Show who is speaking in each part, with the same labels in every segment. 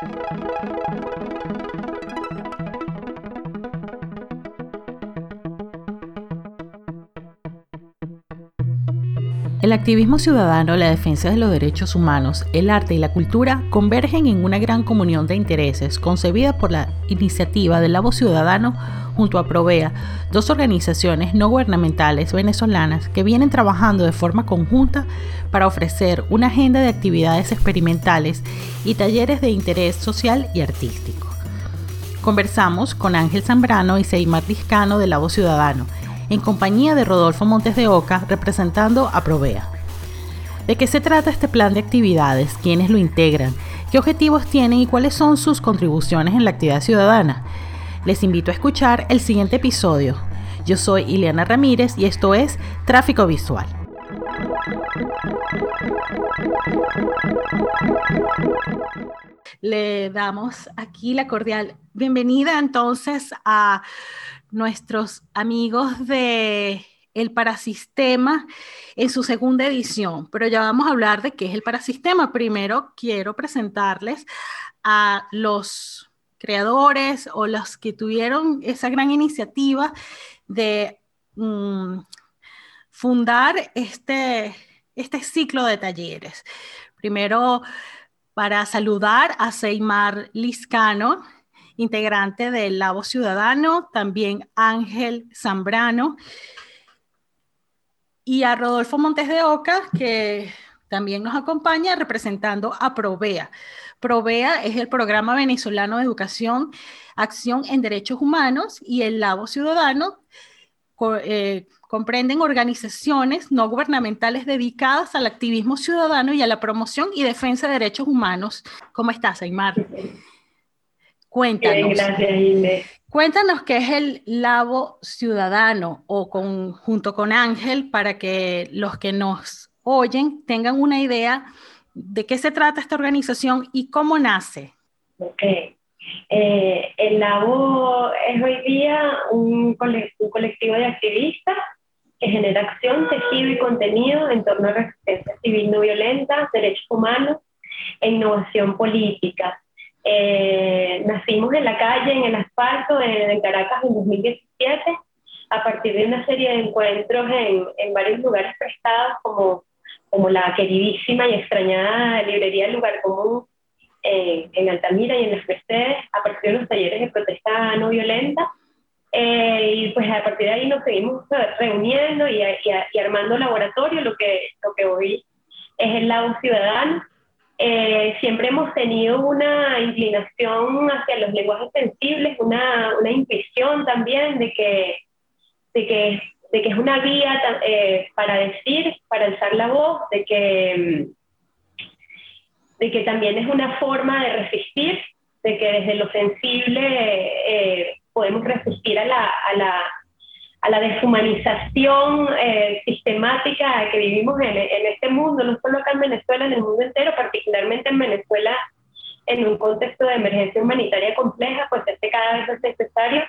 Speaker 1: Thank you. El activismo ciudadano, la defensa de los derechos humanos, el arte y la cultura convergen en una gran comunión de intereses concebida por la iniciativa del Labo Ciudadano junto a Provea, dos organizaciones no gubernamentales venezolanas que vienen trabajando de forma conjunta para ofrecer una agenda de actividades experimentales y talleres de interés social y artístico. Conversamos con Ángel Zambrano y Seymar Discano del Labo Ciudadano, en compañía de Rodolfo Montes de Oca, representando a Provea. ¿De qué se trata este plan de actividades? ¿Quiénes lo integran? ¿Qué objetivos tienen y cuáles son sus contribuciones en la actividad ciudadana? Les invito a escuchar el siguiente episodio. Yo soy Ileana Ramírez y esto es Tráfico Visual. Le damos aquí la cordial bienvenida entonces a nuestros amigos de el parasistema en su segunda edición, pero ya vamos a hablar de qué es el parasistema. Primero quiero presentarles a los creadores o los que tuvieron esa gran iniciativa de mm, fundar este, este ciclo de talleres. Primero, para saludar a Seymar Liscano, integrante del Labo Ciudadano, también Ángel Zambrano, y a Rodolfo Montes de Oca, que también nos acompaña representando a Provea. Provea es el Programa Venezolano de Educación, Acción en Derechos Humanos y el Labo Ciudadano. Eh, comprenden organizaciones no gubernamentales dedicadas al activismo ciudadano y a la promoción y defensa de derechos humanos. ¿Cómo estás, Aymar? Cuéntanos. gracias, Cuéntanos qué es el Labo Ciudadano o con, junto con Ángel para que los que nos oyen tengan una idea de qué se trata esta organización y cómo nace.
Speaker 2: Ok. Eh, el Labo es hoy día un, colectivo de activistas que genera acción, tejido y contenido en torno a resistencia civil no violenta, derechos humanos e innovación política. Eh, nacimos en la calle, en el asfalto de, Caracas en 2017, a partir de una serie de encuentros en, en varios lugares prestados, como, como la queridísima y extrañada librería Lugar Común eh, en Altamira y en las Mercedes, a partir de los talleres de protesta no violenta. Eh, y pues a partir de ahí nos seguimos reuniendo y, y, y, armando laboratorio, lo que, lo que hoy es el lado ciudadano. Eh, siempre hemos tenido una inclinación hacia los lenguajes sensibles, una, una intuición también de que, de que, de que es una vía eh, para decir, para alzar la voz, de que, de que también es una forma de resistir, de que desde lo sensible eh, podemos resistir a la, a la a la deshumanización eh, sistemática que vivimos en, este mundo, no solo acá en Venezuela, en el mundo entero, particularmente en Venezuela, en un contexto de emergencia humanitaria compleja, pues es cada vez es necesario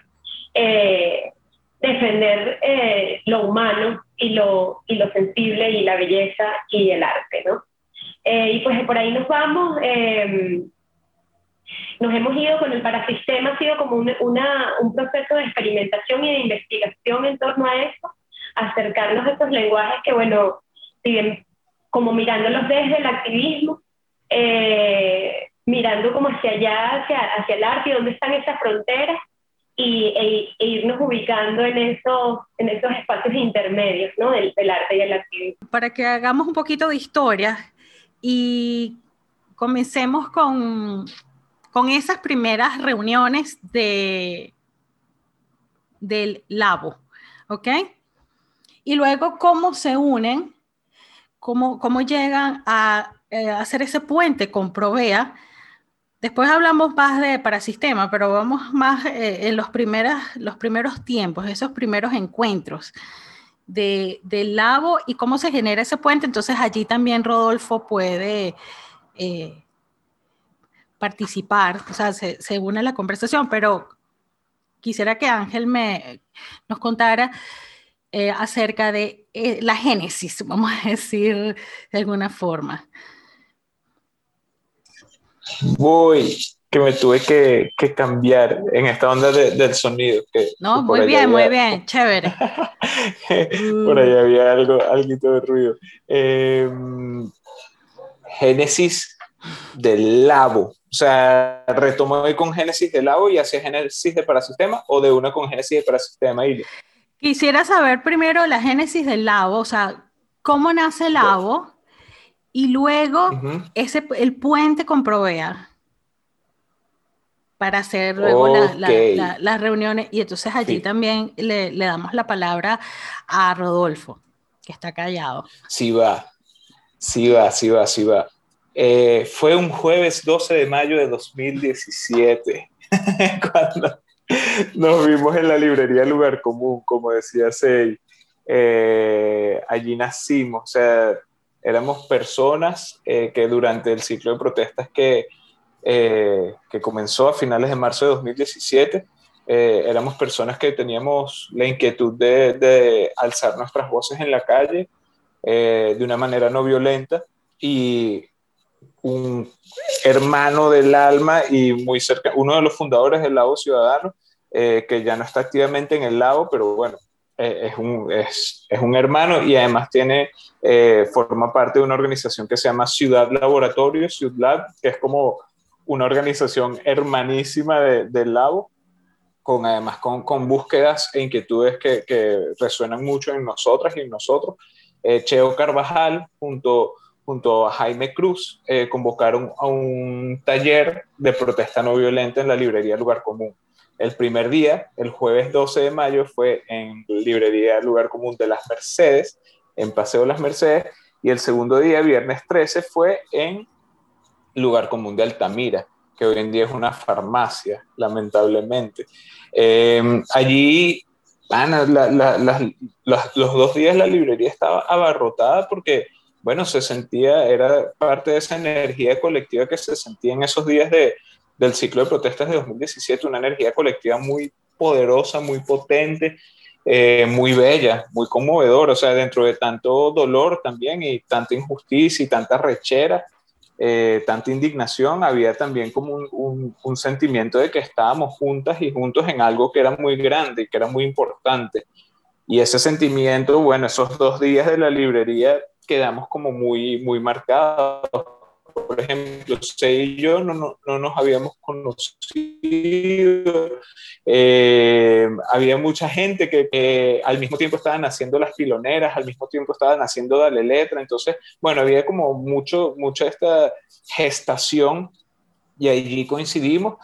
Speaker 2: eh, defender eh, lo humano y lo, y lo sensible y la belleza y el arte, ¿no? y pues por ahí nos vamos nos hemos ido con el parasistema, ha sido como un proceso de experimentación y de investigación en torno a eso, acercarnos a estos lenguajes que, bueno, siguen como mirándolos desde el activismo, eh, mirando como hacia allá, hacia, hacia el arte y dónde están esas fronteras, y, e, e, irnos ubicando en esos, en esos espacios intermedios ¿no? del, del, arte y el activismo.
Speaker 1: Para que hagamos un poquito de historia y comencemos con con esas primeras reuniones de, del labo, ¿ok? Y luego cómo se unen, cómo, cómo llegan a eh, hacer ese puente con Provea. Después hablamos más de parasistema, pero vamos más eh, en los, primeras, los primeros tiempos, esos primeros encuentros de, del labo y cómo se genera ese puente. Entonces allí también Rodolfo puede eh, participar, o sea, se, se une a la conversación, pero quisiera que Ángel me nos contara eh, acerca de eh, la génesis, vamos a decir de alguna forma.
Speaker 3: Voy. que me tuve que, que cambiar en esta onda del sonido. Que,
Speaker 1: no, muy bien, muy bien, chévere.
Speaker 3: por ahí había algo, algo de ruido. Eh, Génesis del Labo. O sea, retomó hoy con Génesis del Labo y hace Génesis de Parasistema o de una con Génesis de Parasistema. Y...
Speaker 1: Quisiera saber primero la Génesis del Labo, o sea, cómo nace el Labo y luego ese, el puente con Provea para hacer luego las reuniones. Y entonces allí también le, le, damos la palabra a Rodolfo, que está callado.
Speaker 3: Sí va, sí va, sí va, sí va. Eh, fue un jueves 12 de mayo de 2017, cuando nos vimos en la librería Lugar Común, como decía Sei. Eh, allí nacimos, o sea, éramos personas eh, que durante el ciclo de protestas que, que comenzó a finales de marzo de 2017, éramos personas que teníamos la inquietud de, de alzar nuestras voces en la calle de una manera no violenta y un hermano del alma y muy cerca, uno de los fundadores del Lago Ciudadano, eh, que ya no está activamente en el lago, pero bueno, eh, es, un, es, es, un, hermano y además tiene, eh, forma parte de una organización que se llama Ciudad Laboratorio, Ciudad, que es como una organización hermanísima del lago, con además con, con, búsquedas e inquietudes que, que, resuenan mucho en nosotras y en nosotros. Cheo Carvajal, junto junto a Jaime Cruz, eh, convocaron a un taller de protesta no violenta en la librería Lugar Común. El primer día, el jueves 12 de mayo, fue en librería Lugar Común de las Mercedes, en Paseo Las Mercedes, y el segundo día, viernes 13, fue en Lugar Común de Altamira, que hoy en día es una farmacia, lamentablemente. Eh, allí, los dos días la librería estaba abarrotada porque bueno, se sentía, era parte de esa energía colectiva que se sentía en esos días de, del ciclo de protestas de 2017, una energía colectiva muy poderosa, muy potente, eh, muy bella, muy conmovedora, o sea, dentro de tanto dolor también y tanta injusticia y tanta rechera, eh, tanta indignación, había también como un, un, un, sentimiento de que estábamos juntas y juntos en algo que era muy grande y que era muy importante. Y ese sentimiento, bueno, esos dos días de la librería quedamos como muy, muy marcados. Por ejemplo, Sei y yo no, no, no nos habíamos conocido. Eh, había mucha gente que al mismo tiempo estaban haciendo las piloneras, al mismo tiempo estaban haciendo Dale Letra. Entonces, bueno, había como mucho, mucha esta gestación y allí coincidimos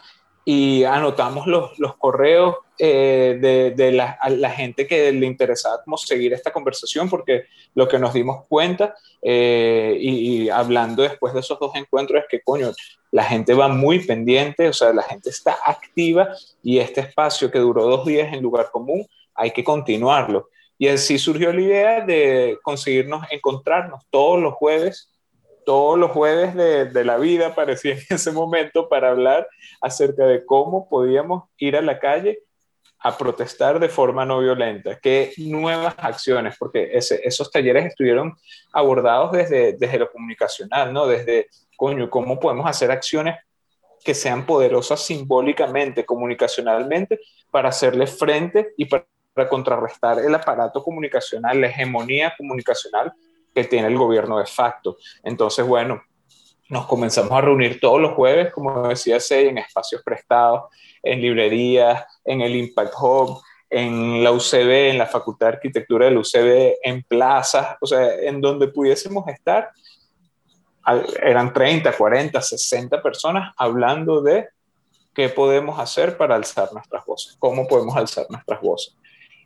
Speaker 3: y anotamos los, los correos eh, de, de la, la, gente que le interesaba como seguir esta conversación, porque lo que nos dimos cuenta, eh, y, hablando después de esos dos encuentros, es que, coño, la gente va muy pendiente, o sea, la gente está activa y este espacio que duró dos días en lugar común, hay que continuarlo. Y así surgió la idea de conseguirnos encontrarnos todos los jueves todos los jueves de, la vida parecía en ese momento para hablar acerca de cómo podíamos ir a la calle a protestar de forma no violenta? ¿Qué nuevas acciones? Porque esos talleres estuvieron abordados desde, desde lo comunicacional, ¿no? Desde, coño, ¿cómo podemos hacer acciones que sean poderosas simbólicamente, comunicacionalmente, para hacerle frente y para contrarrestar el aparato comunicacional, la hegemonía comunicacional que tiene el gobierno de facto? Entonces, bueno, nos comenzamos a reunir todos los jueves, como decía Sey, en espacios prestados, en librerías, en el Impact Hub, en la UCB, en la Facultad de Arquitectura de la UCB, en plazas, o sea, en donde pudiésemos estar. Eran 30, 40, 60 personas hablando de qué podemos hacer para alzar nuestras voces, cómo podemos alzar nuestras voces.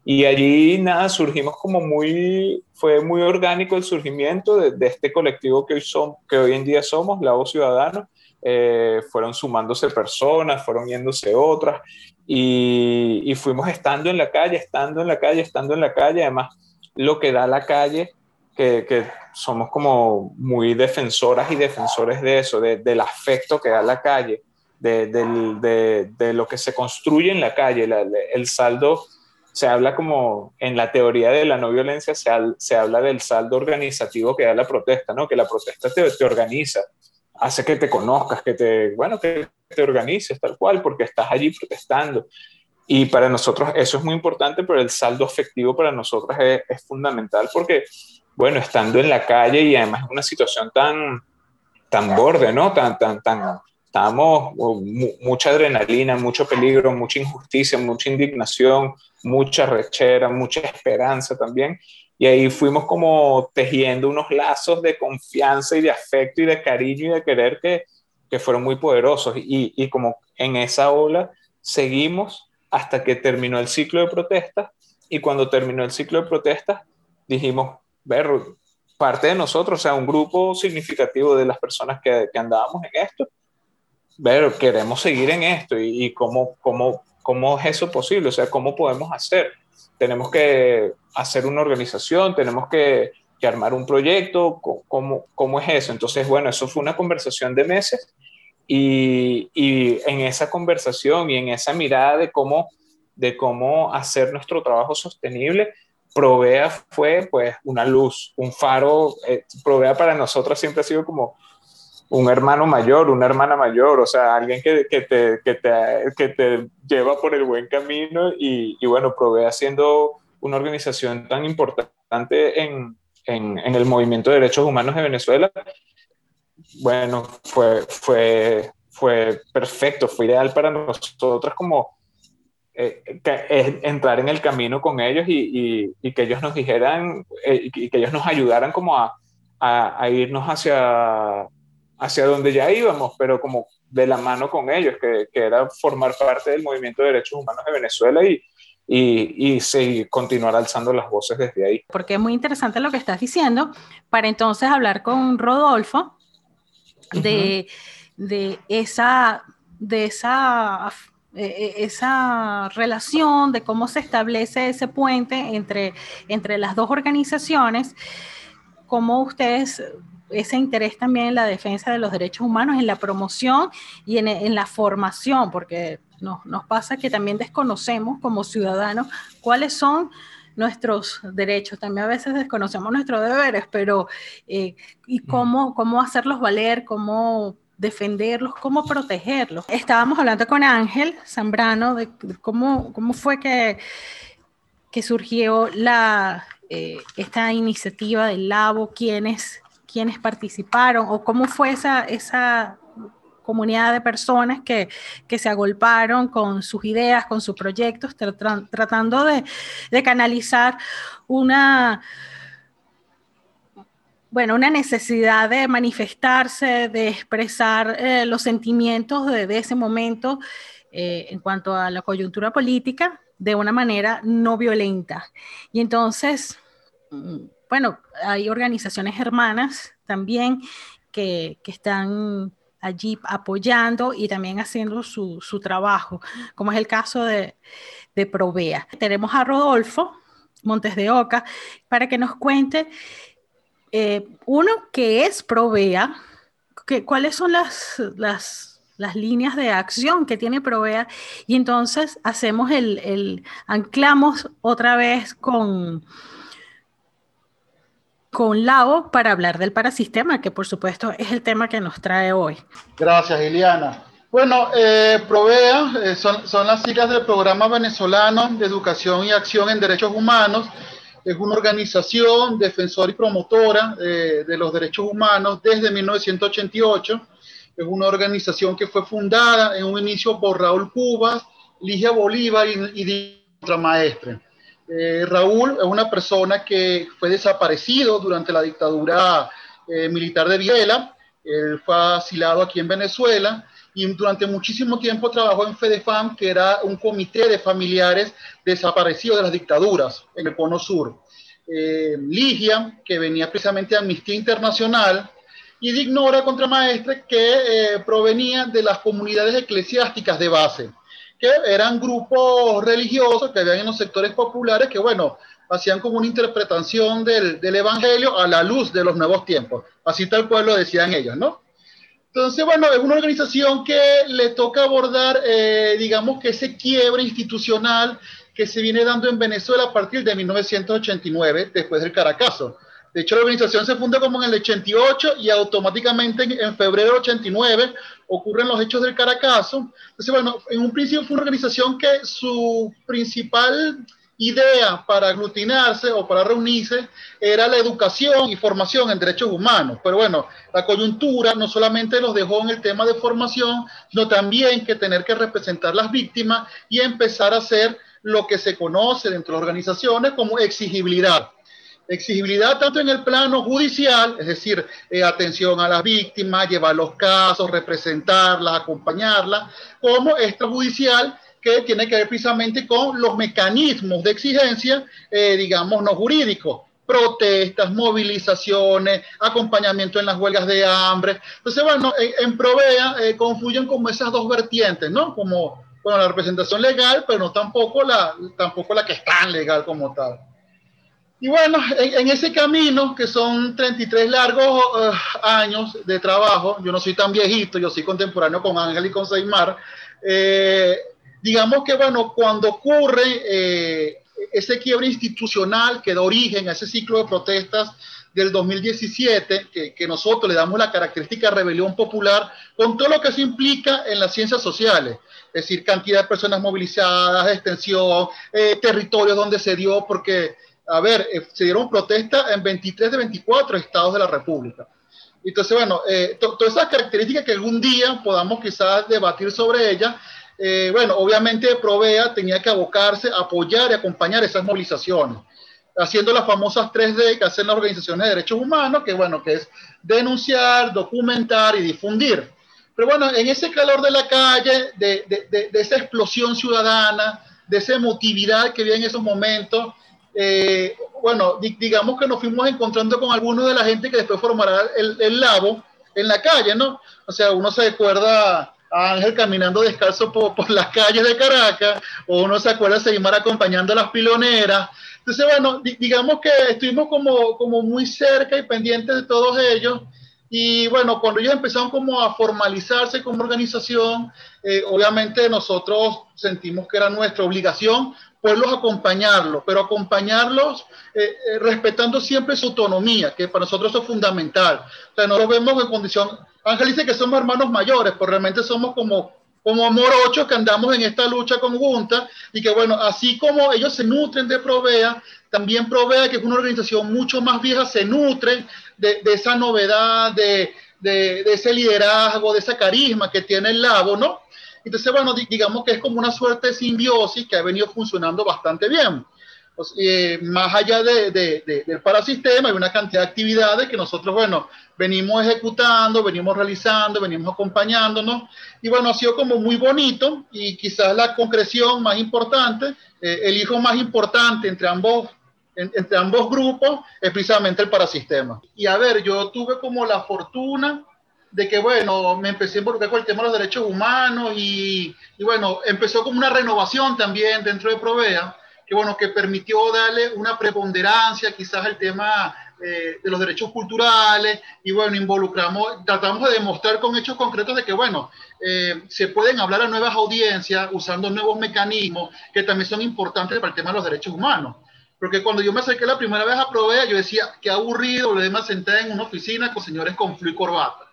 Speaker 3: Y allí, nada, surgimos como muy, fue muy orgánico el surgimiento de, de este colectivo que hoy, son, que hoy en día somos, La Voz Ciudadana. Eh, fueron sumándose personas, fueron yéndose otras, y, y, fuimos estando en la calle, estando en la calle, estando en la calle. Además, lo que da la calle, que, que somos como muy defensoras y defensores de eso, de, del afecto que da la calle, de, de, lo que se construye en la calle, la, el saldo se habla como en la teoría de la no violencia, se, se, habla del saldo organizativo que da la protesta, ¿no? Que la protesta te, organiza, hace que te conozcas, que te, bueno, que te organices tal cual, porque estás allí protestando. Y para nosotros eso es muy importante, pero el saldo efectivo para nosotros es, es fundamental porque, bueno, estando en la calle y además en una situación tan, tan borde, ¿no? Tan, tan, tan, estábamos mucha adrenalina, mucho peligro, mucha injusticia, mucha indignación, mucha rechera, mucha esperanza también. Y ahí fuimos como tejiendo unos lazos de confianza y de afecto y de cariño y de querer que, que fueron muy poderosos. Y, y como en esa ola seguimos hasta que terminó el ciclo de protestas. Y cuando terminó el ciclo de protestas, dijimos, ver, parte de nosotros, o sea, un grupo significativo de las personas que, que andábamos en esto, ver, queremos seguir en esto y, y cómo, cómo, cómo es eso posible, o sea, cómo podemos hacer. Tenemos que hacer una organización, tenemos que, que armar un proyecto, ¿cómo, ¿cómo es eso? Entonces, bueno, eso fue una conversación de meses y, y, en esa conversación y en esa mirada de cómo, de cómo hacer nuestro trabajo sostenible, Provea fue pues una luz, un faro. Eh, Provea para nosotros siempre ha sido como un hermano mayor, una hermana mayor, o sea, alguien que, que, te, que, te, que te, lleva por el buen camino y, y, bueno, Provea siendo una organización tan importante en, en, en, el movimiento de derechos humanos de Venezuela, bueno, fue, fue, fue perfecto, fue ideal para nosotros como eh, entrar en el camino con ellos y, y, y que ellos nos dijeran eh, y que ellos nos ayudaran como a, a, a irnos hacia hacia donde ya íbamos, pero como de la mano con ellos, que, que era formar parte del movimiento de derechos humanos de Venezuela y, y, y seguir, continuar alzando las voces desde ahí.
Speaker 1: Porque es muy interesante lo que estás diciendo, para entonces hablar con Rodolfo de, uh -huh. de esa, de esa esa relación de cómo se establece ese puente entre, entre las dos organizaciones, cómo ustedes ese interés también en la defensa de los derechos humanos, en la promoción y en, en la formación, porque nos, nos, pasa que también desconocemos como ciudadanos cuáles son nuestros derechos, también a veces desconocemos nuestros deberes, pero eh, y cómo, cómo hacerlos valer, cómo defenderlos, cómo protegerlos. Estábamos hablando con Ángel Zambrano de, cómo, cómo fue que, que surgió la, eh, esta iniciativa del Labo, quiénes quiénes participaron o cómo fue esa, esa comunidad de personas que, que, se agolparon con sus ideas, con sus proyectos, tra tratando de, de, canalizar una, bueno, una necesidad de manifestarse, de expresar eh, los sentimientos de, ese momento eh, en cuanto a la coyuntura política de una manera no violenta. Y entonces bueno, hay organizaciones hermanas también que, que están allí apoyando y también haciendo su, su, trabajo, como es el caso de, de Provea. Tenemos a Rodolfo Montes de Oca para que nos cuente, eh, uno, qué es Provea, que, cuáles son las, las, las, líneas de acción que tiene Provea y entonces hacemos el, el anclamos otra vez con con Lao para hablar del parasistema, que por supuesto es el tema que nos trae hoy.
Speaker 4: Gracias, Iliana. Bueno, eh, Provea eh, son, son, las siglas del Programa Venezolano de Educación y Acción en Derechos Humanos. Es una organización defensora y promotora eh, de los derechos humanos desde 1988. Es una organización que fue fundada en un inicio por Raúl Cubas, Ligia Bolívar y, y Maestre. Eh, Raúl es una persona que fue desaparecido durante la dictadura eh, militar de Videla. Él fue asilado aquí en Venezuela y durante muchísimo tiempo trabajó en FEDEFAM, que era un comité de familiares desaparecidos de las dictaduras en el Cono Sur. Eh, Ligia, que venía precisamente de Amnistía Internacional, y Dignora Contramaestre, que eh, provenía de las comunidades eclesiásticas de base que eran grupos religiosos que habían en los sectores populares que, bueno, hacían como una interpretación del, del, Evangelio a la luz de los nuevos tiempos. Así tal cual lo decían ellos, ¿no? Entonces, bueno, es una organización que le toca abordar, eh, digamos, que ese quiebre institucional que se viene dando en Venezuela a partir de 1989, después del Caracazo. De hecho, la organización se funda como en el 88 y automáticamente en, febrero del 89 ocurren los hechos del Caracazo. Entonces, bueno, en un principio fue una organización que su principal idea para aglutinarse o para reunirse era la educación y formación en derechos humanos. Pero bueno, la coyuntura no solamente los dejó en el tema de formación, sino también que tener que representar las víctimas y empezar a hacer lo que se conoce dentro de organizaciones como exigibilidad. Exigibilidad tanto en el plano judicial, es decir, eh, atención a las víctimas, llevar los casos, representarlas, acompañarlas, como extrajudicial, que tiene que ver precisamente con los mecanismos de exigencia, eh, digamos, no jurídicos protestas, movilizaciones, acompañamiento en las huelgas de hambre. Entonces, bueno, en, Provea eh, confluyen como esas dos vertientes, ¿no? Como bueno, la representación legal, pero no tampoco la, tampoco la que es tan legal como tal. Y bueno, en, ese camino, que son 33 largos eh, años de trabajo, yo no soy tan viejito, yo soy contemporáneo con Ángel y con Seymar, eh, digamos que, bueno, cuando ocurre eh, ese quiebre institucional que da origen a ese ciclo de protestas del 2017, que, que, nosotros le damos la característica de rebelión popular, con todo lo que se implica en las ciencias sociales, es decir, cantidad de personas movilizadas, extensión, eh, territorios donde se dio, porque, a ver, eh, se dieron protestas en 23 de 24 estados de la República. Entonces, bueno, todas esas características que algún día podamos quizás debatir sobre ellas, eh, bueno, obviamente Provea tenía que abocarse, apoyar y acompañar esas movilizaciones, haciendo las famosas 3D que hacen las organizaciones de derechos humanos, que bueno, que es denunciar, documentar y difundir. Pero bueno, en ese calor de la calle, de, de, de, esa explosión ciudadana, de esa emotividad que había en esos momentos, eh, bueno, digamos que nos fuimos encontrando con algunos de la gente que después formará el, el Labo en la calle, ¿no? O sea, uno se acuerda Ángel caminando descalzo por, por, las calles de Caracas, o uno se acuerda de Seymar acompañando a las piloneras. Entonces, bueno, digamos que estuvimos como, como muy cerca y pendientes de todos ellos. Y bueno, cuando ellos empezaron como a formalizarse como organización, eh, obviamente nosotros sentimos que era nuestra obligación poderlos acompañarlos, pero acompañarlos eh, eh, respetando siempre su autonomía, que para nosotros eso es fundamental. O sea, no lo vemos en condición Ángel dice que somos hermanos mayores, pero realmente somos como, como morochos que andamos en esta lucha conjunta y que bueno, así como ellos se nutren de Provea, también Provea, que es una organización mucho más vieja, se nutre de, esa novedad, de, de, ese liderazgo, de ese carisma que tiene el Labo, ¿no? Entonces, bueno, digamos que es como una suerte de simbiosis que ha venido funcionando bastante bien. Eh, más allá de, de, del parasistema, hay una cantidad de actividades que nosotros, bueno, venimos ejecutando, venimos realizando, venimos acompañándonos. Y bueno, ha sido como muy bonito y quizás la concreción más importante, eh, el hijo más importante entre ambos, entre ambos grupos es precisamente el parasistema. Y a ver, yo tuve como la fortuna de que, bueno, me empecé a involucrar con el tema de los derechos humanos y, y bueno, empezó como una renovación también dentro de Provea que, bueno, que permitió darle una preponderancia quizás al tema eh, de los derechos culturales y bueno, involucramos, tratamos de demostrar con hechos concretos de que bueno, eh, se pueden hablar a nuevas audiencias usando nuevos mecanismos que también son importantes para el tema de los derechos humanos. Porque cuando yo me acerqué la primera vez a Provea, yo decía, qué aburrido lo demás sentar en una oficina con señores con flu y corbata.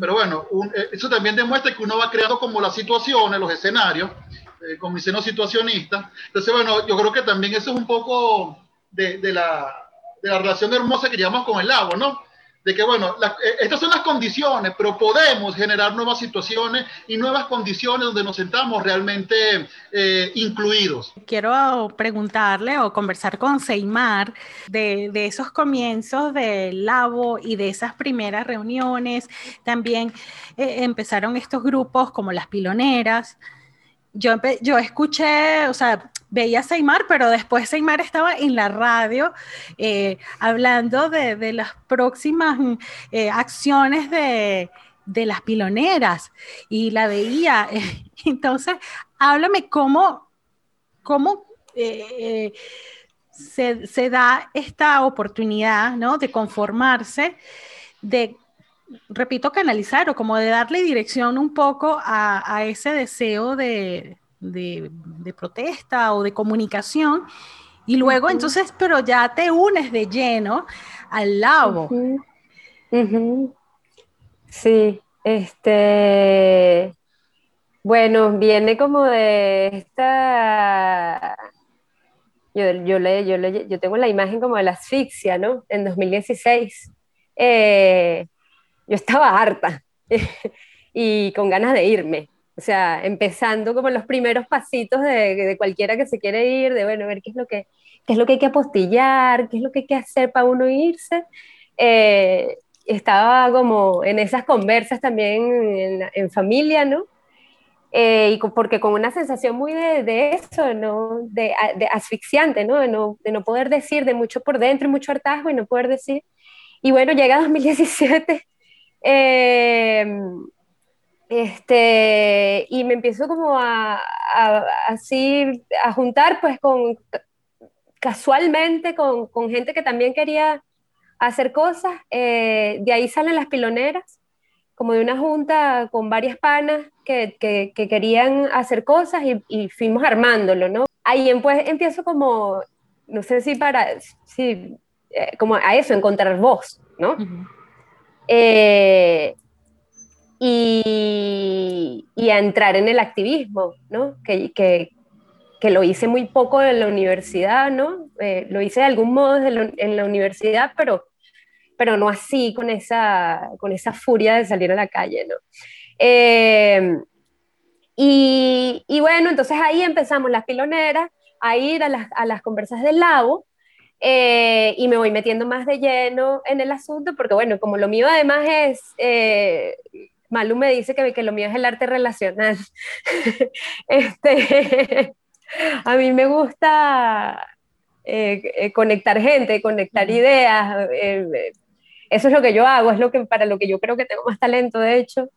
Speaker 4: Pero bueno, eh, eso también demuestra que uno va creando como las situaciones, los escenarios, eh, con mi seno situacionista. Entonces, bueno, yo creo que también eso es un poco de, de, la, de la, relación hermosa que llevamos con el agua, ¿no? De que, bueno, eh, estas son las condiciones, pero podemos generar nuevas situaciones y nuevas condiciones donde nos sentamos realmente eh, incluidos.
Speaker 1: Quiero preguntarle o conversar con Seymar de, esos comienzos del Labo y de esas primeras reuniones. También eh, empezaron estos grupos como las piloneras yo, yo escuché, o sea, veía a Seymar, pero después Seymar estaba en la radio eh, hablando de, las próximas eh, acciones de, de, las piloneras y la veía. Entonces, háblame cómo, cómo eh, se, se, da esta oportunidad ¿no? de conformarse, de repito, canalizar o como de darle dirección un poco a, ese deseo de, protesta o de comunicación. Y luego, entonces, pero ya te unes de lleno al labo.
Speaker 2: Sí, este, bueno, viene como de esta, yo, yo, le, yo, le, yo tengo la imagen como de la asfixia, ¿no? En 2016. Eh, yo estaba harta y con ganas de irme. O sea, empezando como los primeros pasitos de, de, cualquiera que se quiere ir, de bueno, ver qué es lo que, qué es lo que hay que apostillar, qué es lo que hay que hacer para uno irse. Eh, estaba como en esas conversas también en, familia, ¿no? Eh, y porque con una sensación muy de, de eso, ¿no? De, de, asfixiante, ¿no? ¿no? de no poder decir, de mucho por dentro mucho hartazgo y no poder decir. Y bueno, llega 2017 eh, este, y me empiezo como a, a, así a juntar pues con casualmente con, con gente que también quería hacer cosas. Eh, de ahí salen las piloneras, como de una junta con varias panas que, que, que querían hacer cosas y, y, fuimos armándolo, ¿no? Ahí pues empiezo como, no sé si para, si, eh, como a eso, encontrar voz, ¿no? Uh -huh. eh, y, y, a entrar en el activismo, ¿no? Que, que, que, lo hice muy poco en la universidad, ¿no? Eh, lo hice de algún modo en la universidad, pero, pero no así, con esa, con esa furia de salir a la calle, ¿no? Eh, y, y, bueno, entonces ahí empezamos las piloneras a ir a las, a las conversas del lago, eh, y me voy metiendo más de lleno en el asunto, porque bueno, como lo mío además es, eh, Malu me dice que, que, lo mío es el arte relacional. este, a mí me gusta eh, conectar gente, conectar ideas. eso es lo que yo hago, es lo que, para lo que yo creo que tengo más talento, de hecho.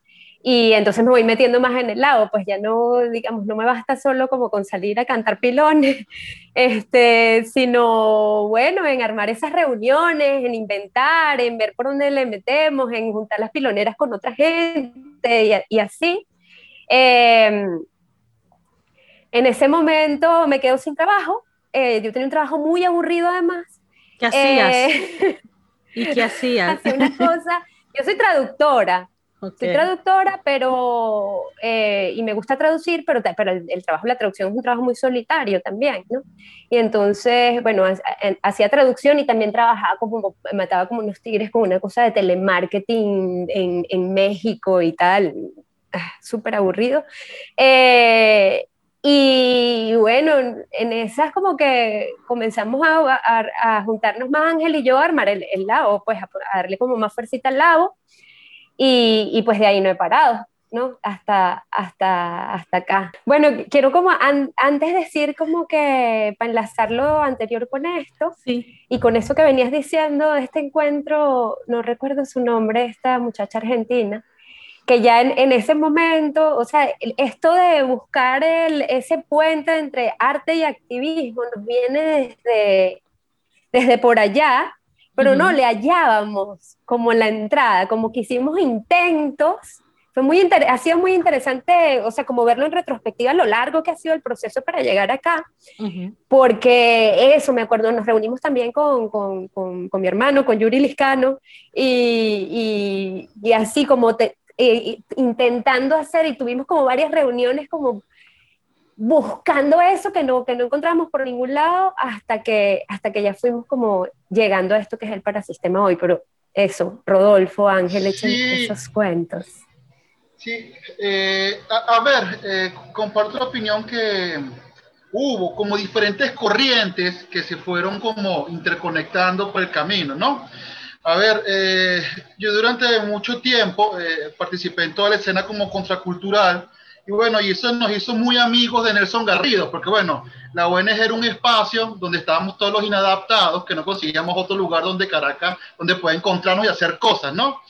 Speaker 2: Y entonces me voy metiendo más en el lado, pues ya no, digamos, no me basta solo como con salir a cantar pilones, este, sino, bueno, en armar esas reuniones, en inventar, en ver por dónde le metemos, en juntar las piloneras con otra gente y, y así. Eh, en ese momento me quedo sin trabajo, eh, yo tenía un trabajo muy aburrido además.
Speaker 1: ¿Qué hacías? Eh, ¿Y qué hacías?
Speaker 2: Hacía una cosa, yo soy traductora, Okay. Soy traductora, pero, eh, y me gusta traducir, pero, pero el, el, trabajo la traducción es un trabajo muy solitario también, ¿no? Y entonces, bueno, hacía traducción y también trabajaba como, mataba como unos tigres con una cosa de telemarketing en, en México y tal, ah, súper aburrido. Eh, y bueno, en esas como que comenzamos a, a, a, juntarnos más Ángel y yo a armar el, el lado, pues a, a darle como más fuercita al lado. Y, y, pues de ahí no he parado, ¿no? Hasta, hasta, hasta acá. Bueno, quiero como an, antes decir como que para enlazar lo anterior con esto
Speaker 1: sí.
Speaker 2: y con eso que venías diciendo de este encuentro, no recuerdo su nombre, esta muchacha argentina, que ya en, en ese momento, o sea, esto de buscar el, ese puente entre arte y activismo nos viene desde, desde por allá, pero uh -huh. no le hallábamos como la entrada, como que hicimos intentos. Fue muy ha sido muy interesante, o sea, como verlo en retrospectiva, lo largo que ha sido el proceso para llegar acá, uh -huh. porque eso, me acuerdo, nos reunimos también con, con, con, con mi hermano, con Yuri Liscano, y, y, y así como te, eh, intentando hacer, y tuvimos como varias reuniones como buscando eso que no, que no encontramos por ningún lado hasta que, hasta que ya fuimos como llegando a esto que es el parasistema hoy, pero eso, Rodolfo, Ángel, echen sí. esos cuentos.
Speaker 4: Sí, eh, a, a, ver, eh, comparto la opinión que hubo como diferentes corrientes que se fueron como interconectando por el camino, ¿no? A ver, eh, yo durante mucho tiempo eh, participé en toda la escena como contracultural, y bueno, y eso nos hizo muy amigos de Nelson Garrido, porque bueno, la ONG era un espacio donde estábamos todos los inadaptados, que no conseguíamos otro lugar donde Caracas, donde pueda encontrarnos y hacer cosas, ¿no?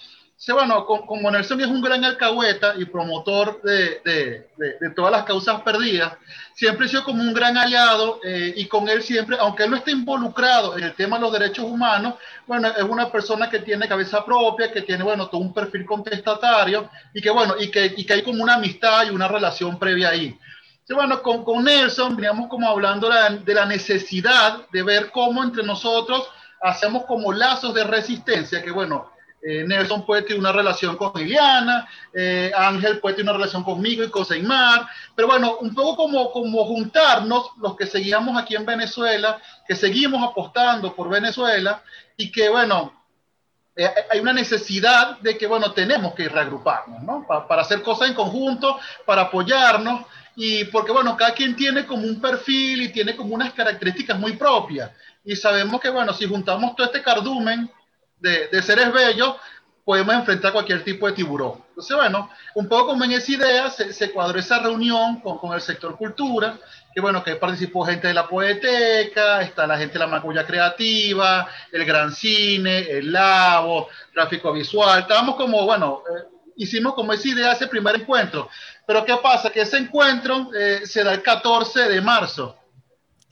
Speaker 4: Bueno, como, como Nelson es un gran alcahueta y promotor de, de, de, de, todas las causas perdidas, siempre ha sido como un gran aliado eh, y con él siempre, aunque él no esté involucrado en el tema de los derechos humanos, bueno, es una persona que tiene cabeza propia, que tiene, bueno, todo un perfil contestatario y que, bueno, y que, y que hay como una amistad y una relación previa ahí. Bueno, con, con Nelson veníamos como hablando la, de la necesidad de ver cómo entre nosotros hacemos como lazos de resistencia, que bueno, eh, Nelson puede tener una relación con Liliana, eh, Ángel puede tener una relación conmigo y con Seymar, pero bueno, un poco como, como juntarnos los que seguíamos aquí en Venezuela, que seguimos apostando por Venezuela y que bueno, eh, hay una necesidad de que bueno, tenemos que reagruparnos, ¿no? para hacer cosas en conjunto, para apoyarnos y porque bueno, cada quien tiene como un perfil y tiene como unas características muy propias y sabemos que bueno, si juntamos todo este cardumen, de, seres bellos, podemos enfrentar cualquier tipo de tiburón. Entonces, bueno, un poco como en esa idea se, cuadró esa reunión con, el sector cultura, que bueno, que participó gente de la poeteca, está la gente de la maculla creativa, el gran cine, el labo, tráfico visual, estábamos como, bueno, eh, hicimos como esa idea ese primer encuentro. Pero ¿qué pasa? Que ese encuentro eh, se el 14 de marzo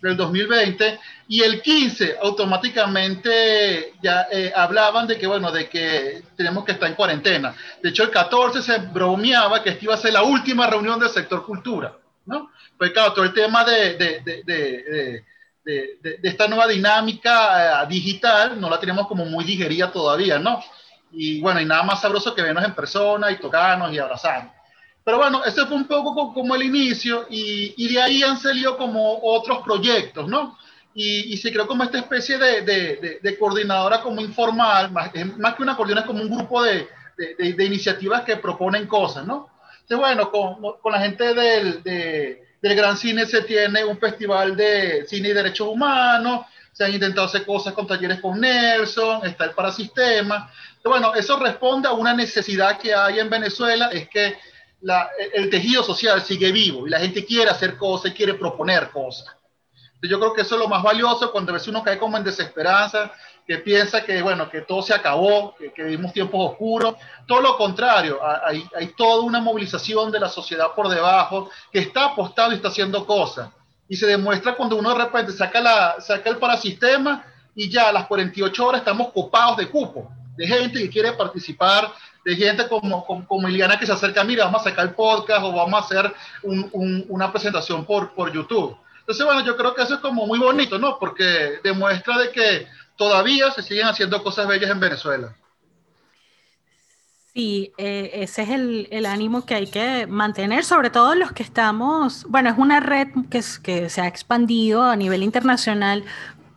Speaker 4: del 2020 y el 15 automáticamente ya eh, hablaban de que bueno de que tenemos que estar en cuarentena. De hecho el 14 se bromeaba que esta iba a ser la última reunión del sector cultura no pues claro todo el tema de, de, de, de esta nueva dinámica eh, digital no la tenemos como muy digerida todavía no y bueno y nada más sabroso que vernos en persona y tocarnos y abrazarnos pero bueno, ese fue un poco como el inicio y, y de ahí han salido como otros proyectos, ¿no? Y, y se creó como esta especie de, de, de, coordinadora como informal, más, más que una coordinadora, como un grupo de, iniciativas que proponen cosas, ¿no? Entonces, bueno, con, con la gente del, del Gran Cine se tiene un festival de cine y derechos humanos, se han intentado hacer cosas con talleres con Nelson, está el parasistema. Bueno, eso responde a una necesidad que hay en Venezuela, es que el tejido social sigue vivo y la gente quiere hacer cosas y quiere proponer cosas. Yo creo que eso es lo más valioso cuando a veces uno cae como en desesperanza, que piensa que, bueno, que todo se acabó, que, que vivimos tiempos oscuros. Todo lo contrario, hay, hay toda una movilización de la sociedad por debajo que está apostado y está haciendo cosas. Y se demuestra cuando uno de repente saca, la, saca el parasistema y ya a las 48 horas estamos copados de cupo, de gente que quiere participar de gente como, como, Iliana que se acerca, mira, vamos a sacar el podcast o vamos a hacer un, una presentación por, por YouTube. Entonces, bueno, yo creo que eso es como muy bonito, ¿no? Porque demuestra de que todavía se siguen haciendo cosas bellas en Venezuela.
Speaker 1: Sí, eh, ese es el, el, ánimo que hay que mantener, sobre todo los que estamos, bueno, es una red que, que se ha expandido a nivel internacional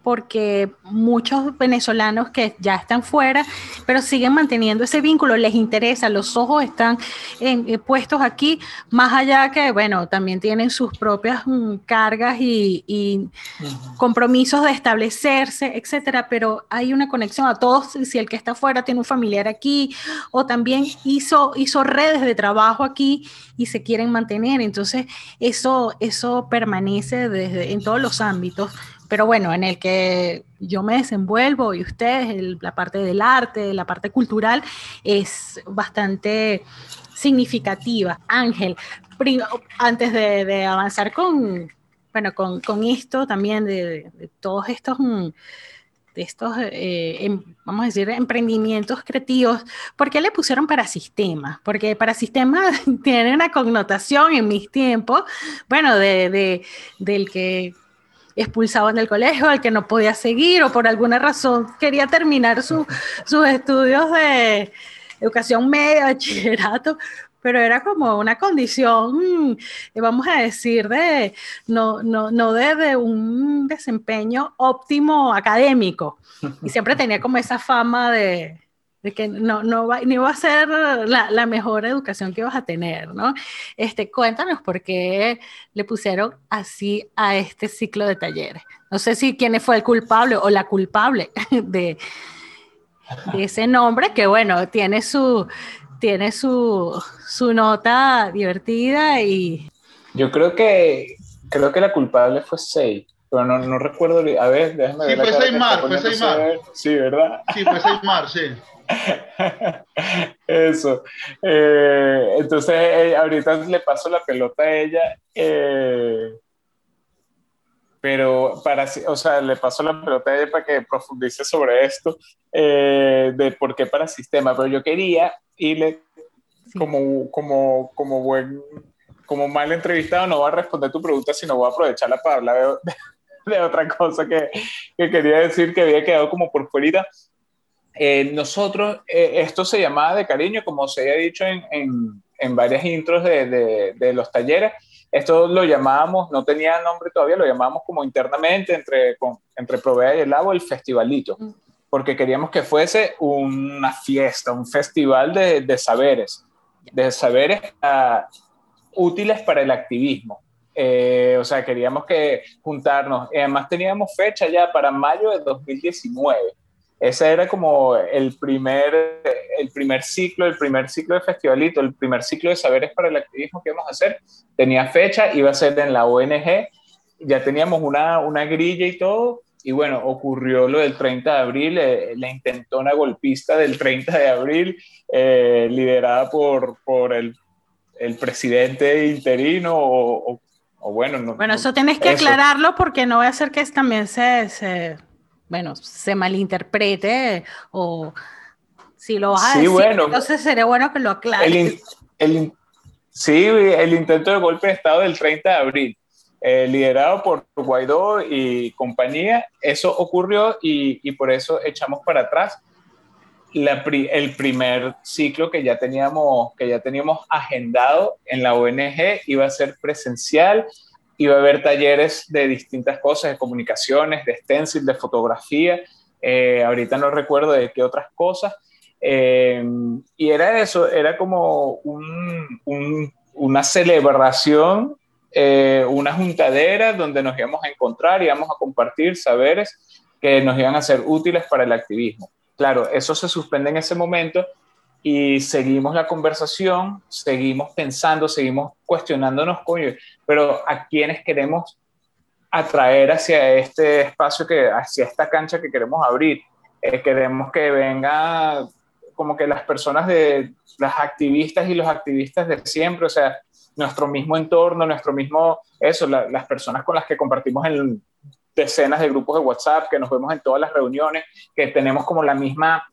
Speaker 1: porque muchos venezolanos que ya están fuera, pero siguen manteniendo ese vínculo, les interesa, los ojos están eh, puestos aquí, más allá que, bueno, también tienen sus propias mm, cargas y, compromisos de establecerse, etcétera, pero hay una conexión a todos, si el que está fuera tiene un familiar aquí, o también hizo, hizo redes de trabajo aquí y se quieren mantener, entonces eso, eso permanece desde, en todos los ámbitos pero bueno, en el que yo me desenvuelvo y ustedes, la parte del arte, la parte cultural, es bastante significativa. Ángel, antes de, avanzar con, bueno, con, con esto también, de, todos estos... Mm, estos, eh, em, vamos a decir, emprendimientos creativos, ¿por qué le pusieron para sistema? Porque para sistema tiene una connotación en mis tiempos, bueno, de, del que expulsaban del colegio, al que no podía seguir o por alguna razón quería terminar sus estudios de educación media, bachillerato, pero era como una condición, mm, vamos a decir, de no, no, no de, un desempeño óptimo académico. Y siempre tenía como esa fama de, de que no, no, va, va a ser la, la, mejor educación que vas a tener, ¿no? Este, cuéntanos por qué le pusieron así a este ciclo de talleres. No sé si quién fue el culpable o la culpable de, de ese nombre, que bueno, tiene su, tiene su, su nota divertida y...
Speaker 3: Yo creo que, creo que la culpable fue Sei pero no, no, recuerdo. A ver, déjame
Speaker 4: ver. Sí, fue Seymar, fue Seymar.
Speaker 3: Sí, ¿verdad?
Speaker 4: Sí, fue Seymar, sí.
Speaker 3: Eso. Eh, entonces, eh, ahorita le paso la pelota a ella. Eh, pero para, o sea, le paso la pelota a ella para que profundice sobre esto, de por qué para sistema, pero yo quería irle como, como, como buen, como mal entrevistado, no voy a responder tu pregunta, sino voy a aprovecharla para hablar de, de otra cosa que, que, quería decir que había quedado como por fuera. Eh, nosotros, eh, esto se llamaba de cariño, como se ha dicho en, en, en varias intros de, de, de, los talleres, esto lo llamábamos, no tenía nombre todavía, lo llamábamos como internamente entre, con, entre Provea y el Lago el festivalito, porque queríamos que fuese una fiesta, un festival de, de saberes, de saberes uh, útiles para el activismo. Eh, o sea, queríamos que juntarnos. Además teníamos fecha ya para mayo de 2019. Ese era como el primer, el primer ciclo, el primer ciclo de festivalito, el primer ciclo de saberes para el activismo que íbamos a hacer. Tenía fecha, iba a ser en la ONG. Ya teníamos una, una grilla y todo. Y bueno, ocurrió lo del 30 de abril, eh, la intentona golpista del 30 de abril, eh, liderada por, por el, el presidente interino o, o o bueno, no,
Speaker 1: bueno, eso tienes que aclararlo porque no voy a hacer que también se, se, bueno, se malinterprete o si lo vas a decir, bueno, entonces sería bueno que lo aclares.
Speaker 3: El, sí, el intento de golpe de Estado del 30 de abril, eh, liderado por Guaidó y compañía, eso ocurrió y, y por eso echamos para atrás la, el primer ciclo que ya, teníamos, que ya teníamos agendado en la ONG iba a ser presencial, iba a haber talleres de distintas cosas, de comunicaciones, de stencil, de fotografía, eh, ahorita no recuerdo de qué otras cosas, eh, y era eso, era como un, un, una celebración, eh, una juntadera donde nos íbamos a encontrar, íbamos a compartir saberes que nos iban a ser útiles para el activismo. Claro, eso se suspende en ese momento y seguimos la conversación, seguimos pensando, seguimos cuestionándonos, coño, pero a quienes queremos atraer hacia este espacio, que, hacia esta cancha que queremos abrir. Eh, queremos que venga como que las personas de las activistas y los activistas de siempre, o sea, nuestro mismo entorno, nuestro mismo, eso, las personas con las que compartimos el, decenas de grupos de WhatsApp, que nos vemos en todas las reuniones, que tenemos como la misma,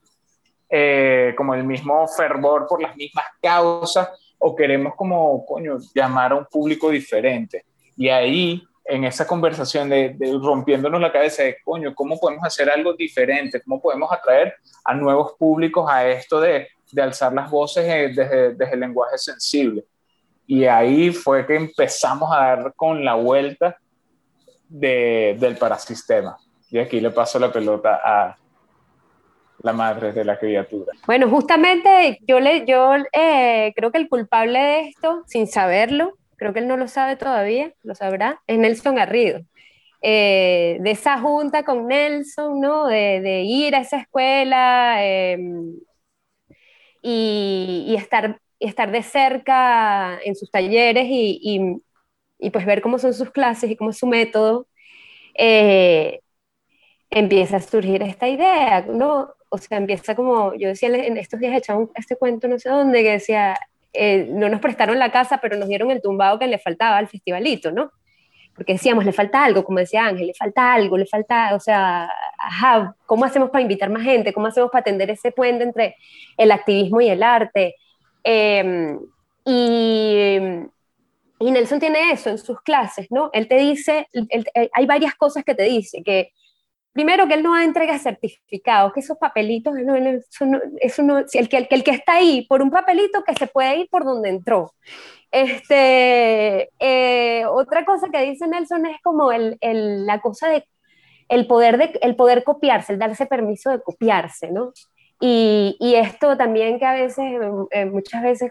Speaker 3: eh, como el mismo fervor por las mismas causas, o queremos como, coño, llamar a un público diferente. Y ahí, en esa conversación de, rompiéndonos la cabeza de, coño, ¿cómo podemos hacer algo diferente? ¿Cómo podemos atraer a nuevos públicos a esto de, de alzar las voces eh, desde, desde el lenguaje sensible? Y ahí fue que empezamos a dar con la vuelta de, del parasistema. Y aquí le paso la pelota a la madre de la criatura.
Speaker 2: Bueno, justamente yo, le, yo eh, creo que el culpable de esto, sin saberlo, creo que él no lo sabe todavía, lo sabrá, es Nelson Garrido. Eh, de esa junta con Nelson, ¿no? De, de ir a esa escuela em, y, y, estar, estar de cerca en sus talleres y, y pues ver cómo son sus clases y cómo es su método, eh, empieza a surgir esta idea, ¿no? O sea, empieza como, yo decía en estos días echaba este cuento no sé dónde, que decía, eh, no nos prestaron la casa, pero nos dieron el tumbado que le faltaba al festivalito, ¿no? Porque decíamos, le falta algo, como decía Ángel, le falta algo, le falta, o sea, ajá, ¿cómo hacemos para invitar más gente? ¿Cómo hacemos para atender ese puente entre el activismo y el arte? Eh, y y Nelson tiene eso en sus clases, ¿no? Él te dice, eh, hay varias cosas que te dice, que primero que él no entrega certificados, que esos papelitos, no, eso no, el, que, el, que está ahí por un papelito que se puede ir por donde entró. Este, eh, otra cosa que dice Nelson es como el, el, la cosa de el poder, de el poder copiarse, el darse permiso de copiarse, ¿no? Y, y esto también que a veces, eh, muchas veces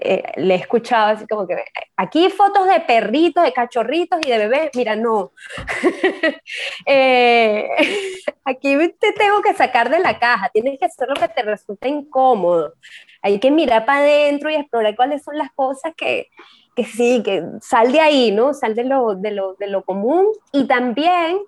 Speaker 2: eh, le he escuchado así como que aquí fotos de perritos, de cachorritos y de bebés, mira, no. eh, aquí te tengo que sacar de la caja, tienes que hacer lo que te resulta incómodo. Hay que mirar para adentro y explorar cuáles son las cosas que, que sí, que sal de ahí, ¿no? Sal de lo, de lo, de lo común y también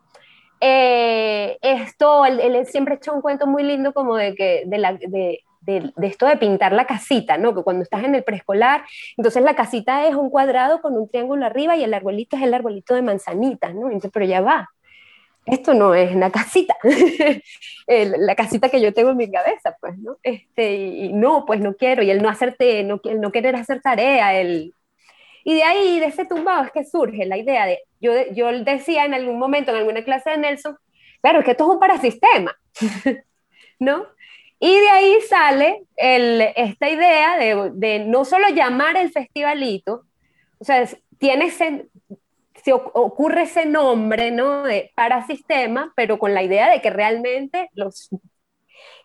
Speaker 2: eh, esto, él, él, siempre ha hecho un cuento muy lindo como de que de la, de, de, esto de pintar la casita, ¿no? Que cuando estás en el preescolar, entonces la casita es un cuadrado con un triángulo arriba y el arbolito es el arbolito de manzanitas, ¿no? Entonces, pero ya va. Esto no es una casita, la casita que yo tengo en mi cabeza, pues, ¿no? Este, y, no, pues no quiero, y el no hacerte, no, el no querer hacer tarea, el, Y de ahí, de ese tumbado, es que surge la idea de, yo, yo decía en algún momento, en alguna clase de Nelson, claro, es que esto es un parasistema, ¿no? Y de ahí sale el, esta idea de, de, no solo llamar el festivalito, o sea, tiene se ocurre ese nombre, ¿no? De parasistema, pero con la idea de que realmente los,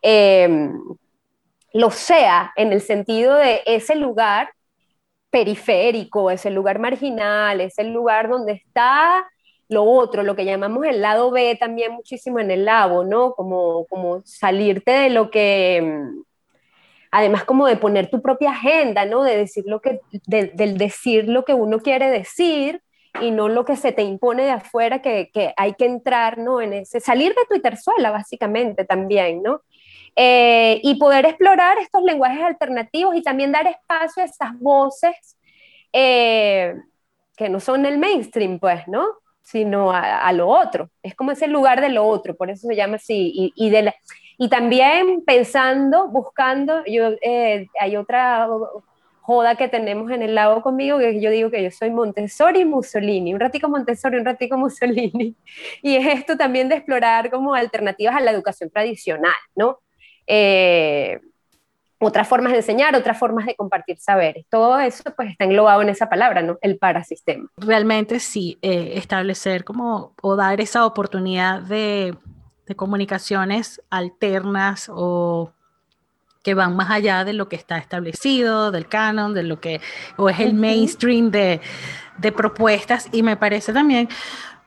Speaker 2: eh, lo sea en el sentido de ese lugar periférico, ese lugar marginal, ese lugar donde está lo otro, lo que llamamos el lado B también muchísimo en el labo, ¿no? Como, como salirte de lo que, además como de poner tu propia agenda, ¿no? De decir lo que, del decir lo que uno quiere decir y no lo que se te impone de afuera que, que hay que entrar, ¿no? En ese, salir de Twitter suela, básicamente también, ¿no? Eh, y poder explorar estos lenguajes alternativos y también dar espacio a esas voces eh, que no son el mainstream, pues, ¿no? Sino a, lo otro. Es como ese lugar de lo otro, por eso se llama así. Y, y, de y también pensando, buscando, yo, eh, hay otra joda que tenemos en el lago conmigo, que yo digo que yo soy Montessori y Mussolini, un ratico Montessori, un ratico Mussolini, y es esto también de explorar como alternativas a la educación tradicional, ¿no? Eh, otras formas de enseñar, otras formas de compartir saberes. Todo eso pues está englobado en esa palabra, ¿no? El parasistema.
Speaker 1: Realmente sí, eh, establecer como o dar esa oportunidad de, de comunicaciones alternas o que van más allá de lo que está establecido, del canon, de lo que, o es el mainstream de, de propuestas. Y me parece también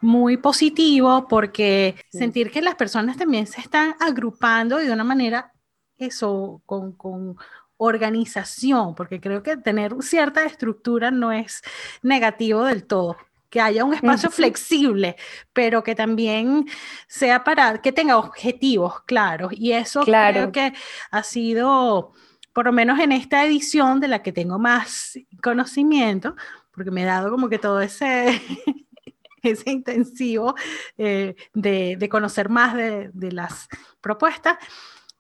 Speaker 1: muy positivo porque sentir que las personas también se están agrupando de una manera, eso, con, con organización, porque creo que tener cierta estructura no es negativo del todo. Que haya un espacio flexible, pero que también sea para que tenga objetivos claros. Y eso creo que ha sido, por lo menos en esta edición de la que tengo más conocimiento, porque me he dado como que todo ese, ese intensivo eh, de, de, conocer más de, de las propuestas,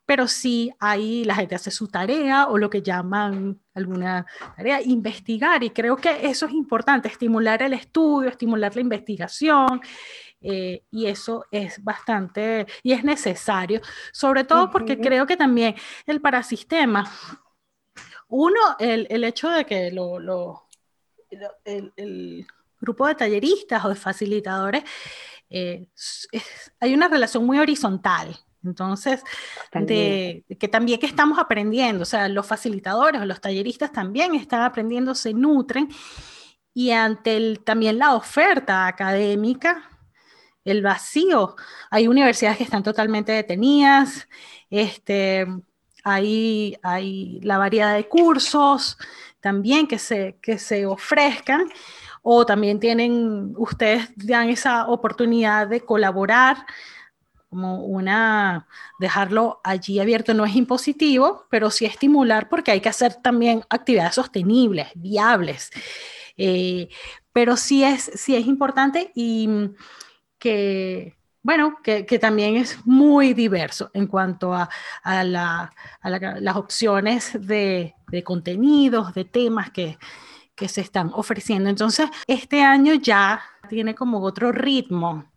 Speaker 1: pero sí ahí la gente hace su tarea o lo que llaman alguna tarea, investigar, y creo que eso es importante, estimular el estudio, estimular la investigación, eh, y eso es bastante, y es necesario, sobre todo porque creo que también el parasistema, uno, el, el hecho de que lo, lo el, el, grupo de talleristas o de facilitadores, eh, es, hay una relación muy horizontal entonces, de, que también que estamos aprendiendo, o sea, los facilitadores los talleristas también están aprendiendo, se nutren y ante el, también la oferta académica, el vacío, hay universidades que están totalmente detenidas, este, hay, hay la variedad de cursos también que se, que se ofrezcan o también tienen, ustedes dan esa oportunidad de colaborar como una, dejarlo allí abierto no es impositivo, pero sí estimular porque hay que hacer también actividades sostenibles, viables. Eh, pero sí es, sí es importante y que, bueno, que, también es muy diverso en cuanto a, a, la, a la, las opciones de, de, contenidos, de temas que, que se están ofreciendo. Entonces, este año ya tiene como otro ritmo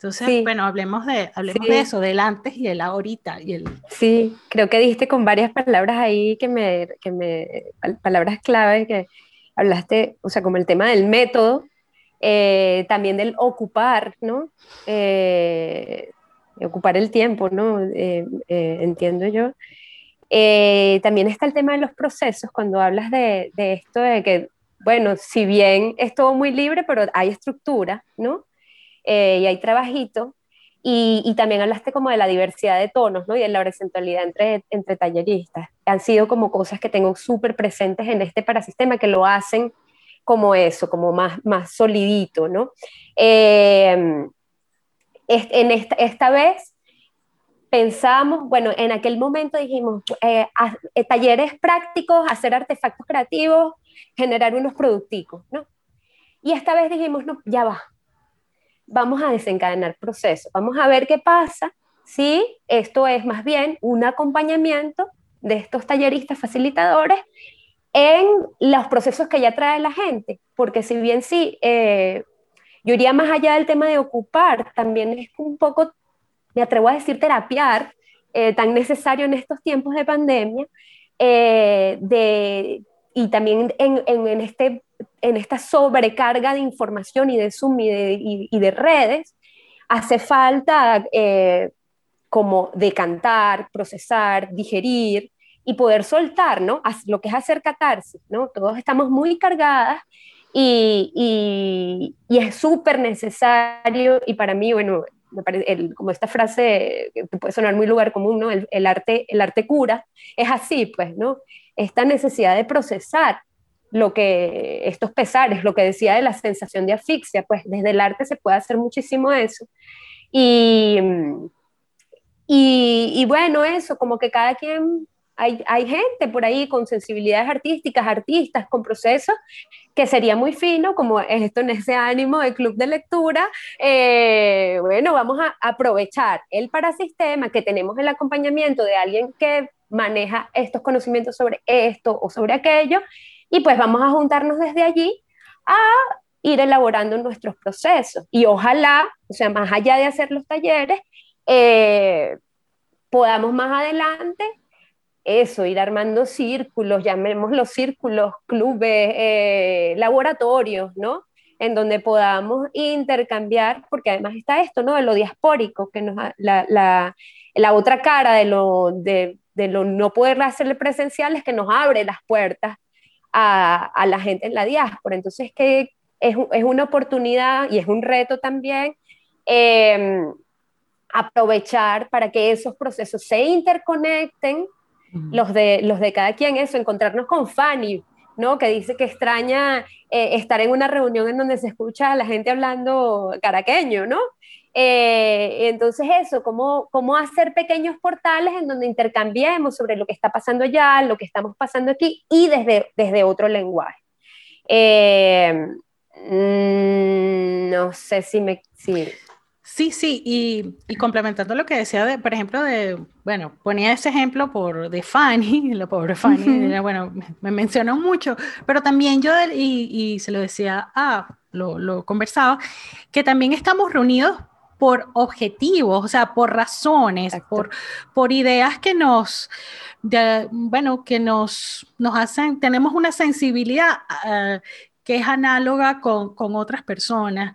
Speaker 1: entonces, bueno, hablemos, de, hablemos de eso, del antes y el ahorita. Y el...
Speaker 2: Sí, creo que diste con varias palabras ahí que me, que me, palabras clave que hablaste, o sea, como el tema del método, eh, también del ocupar, ¿no? Eh, ocupar el tiempo, ¿no? Eh, entiendo yo. también está el tema de los procesos, cuando hablas de, de esto de que, bueno, si bien es todo muy libre, pero hay estructura, ¿no? Eh, y hay trabajito. Y, también hablaste como de la diversidad de tonos, ¿no? Y de la horizontalidad entre, entre talleristas. Han sido como cosas que tengo súper presentes en este parasistema que lo hacen como eso, como más, más solidito, ¿no? Eh, en esta, esta vez pensamos, bueno, en aquel momento dijimos, eh, eh, talleres prácticos, hacer artefactos creativos, generar unos productivos, ¿no? Y esta vez dijimos, no, ya va, vamos a desencadenar procesos, vamos a ver qué pasa si esto es más bien un acompañamiento de estos talleristas facilitadores en los procesos que ya trae la gente, porque si bien sí, eh, yo iría más allá del tema de ocupar, también es un poco, me atrevo a decir, terapiar, eh, tan necesario en estos tiempos de pandemia, eh, de, y también en, en, este, en esta sobrecarga de información y de Zoom y de, redes, hace falta como decantar, procesar, digerir, y poder soltar, ¿no? Lo que es hacer catarsis, ¿no? Todos estamos muy cargadas y, y, es súper necesario y para mí, bueno, me parece, como esta frase puede sonar muy lugar común, ¿no? El, el, arte, el arte cura, es así, pues, ¿no? Esta necesidad de procesar lo que, estos pesares, lo que decía de la sensación de asfixia, pues desde el arte se puede hacer muchísimo eso. Y, y, bueno, eso, como que cada quien hay, gente por ahí con sensibilidades artísticas, artistas con procesos, que sería muy fino, como esto en ese ánimo de club de lectura, eh, bueno, vamos a aprovechar el parasistema, que tenemos el acompañamiento de alguien que maneja estos conocimientos sobre esto o sobre aquello, y pues vamos a juntarnos desde allí a ir elaborando nuestros procesos. Y ojalá, o sea, más allá de hacer los talleres, eh, podamos más adelante eso, ir armando círculos, los círculos, clubes, eh, laboratorios, ¿no? En donde podamos intercambiar, porque además está esto, ¿no? De lo diaspórico, que nos, la, la, la otra cara de lo, de, de lo no poder hacerle presencial es que nos abre las puertas a, a la gente en la diáspora. Entonces, que es, es, una oportunidad y es un reto también. Eh, aprovechar para que esos procesos se interconecten los de, los de cada quien, eso, encontrarnos con Fanny, ¿no? Que dice que extraña eh, estar en una reunión en donde se escucha a la gente hablando caraqueño, ¿no? Eh, entonces eso, cómo, cómo hacer pequeños portales en donde intercambiemos sobre lo que está pasando allá, lo que estamos pasando aquí y desde, desde otro lenguaje. Eh, mm, no sé si me... Si,
Speaker 1: Sí, sí, y, complementando lo que decía, de, por ejemplo, de, bueno, ponía ese ejemplo por de Fanny, la pobre Fanny, bueno, me, mencionó mucho, pero también yo, y, se lo decía, ah, lo, lo conversaba, que también estamos reunidos por objetivos, o sea, por razones, por, por ideas que nos, bueno, que nos, nos hacen, tenemos una sensibilidad uh, que es análoga con, con otras personas.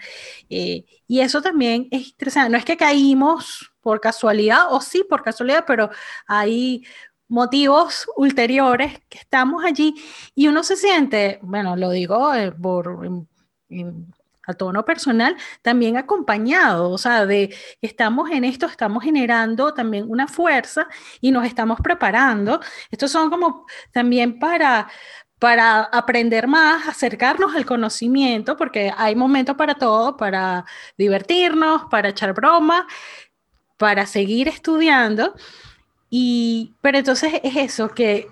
Speaker 1: Eh, y eso también es interesante. No es que caímos por casualidad, o sí por casualidad, pero hay motivos ulteriores que estamos allí y uno se siente, bueno, lo digo eh, por... a tono personal, también acompañado, o sea, de estamos en esto, estamos generando también una fuerza y nos estamos preparando. Estos son como también para, para aprender más, acercarnos al conocimiento, porque hay momentos para todo, para divertirnos, para echar broma, para seguir estudiando. Y, pero entonces es eso, que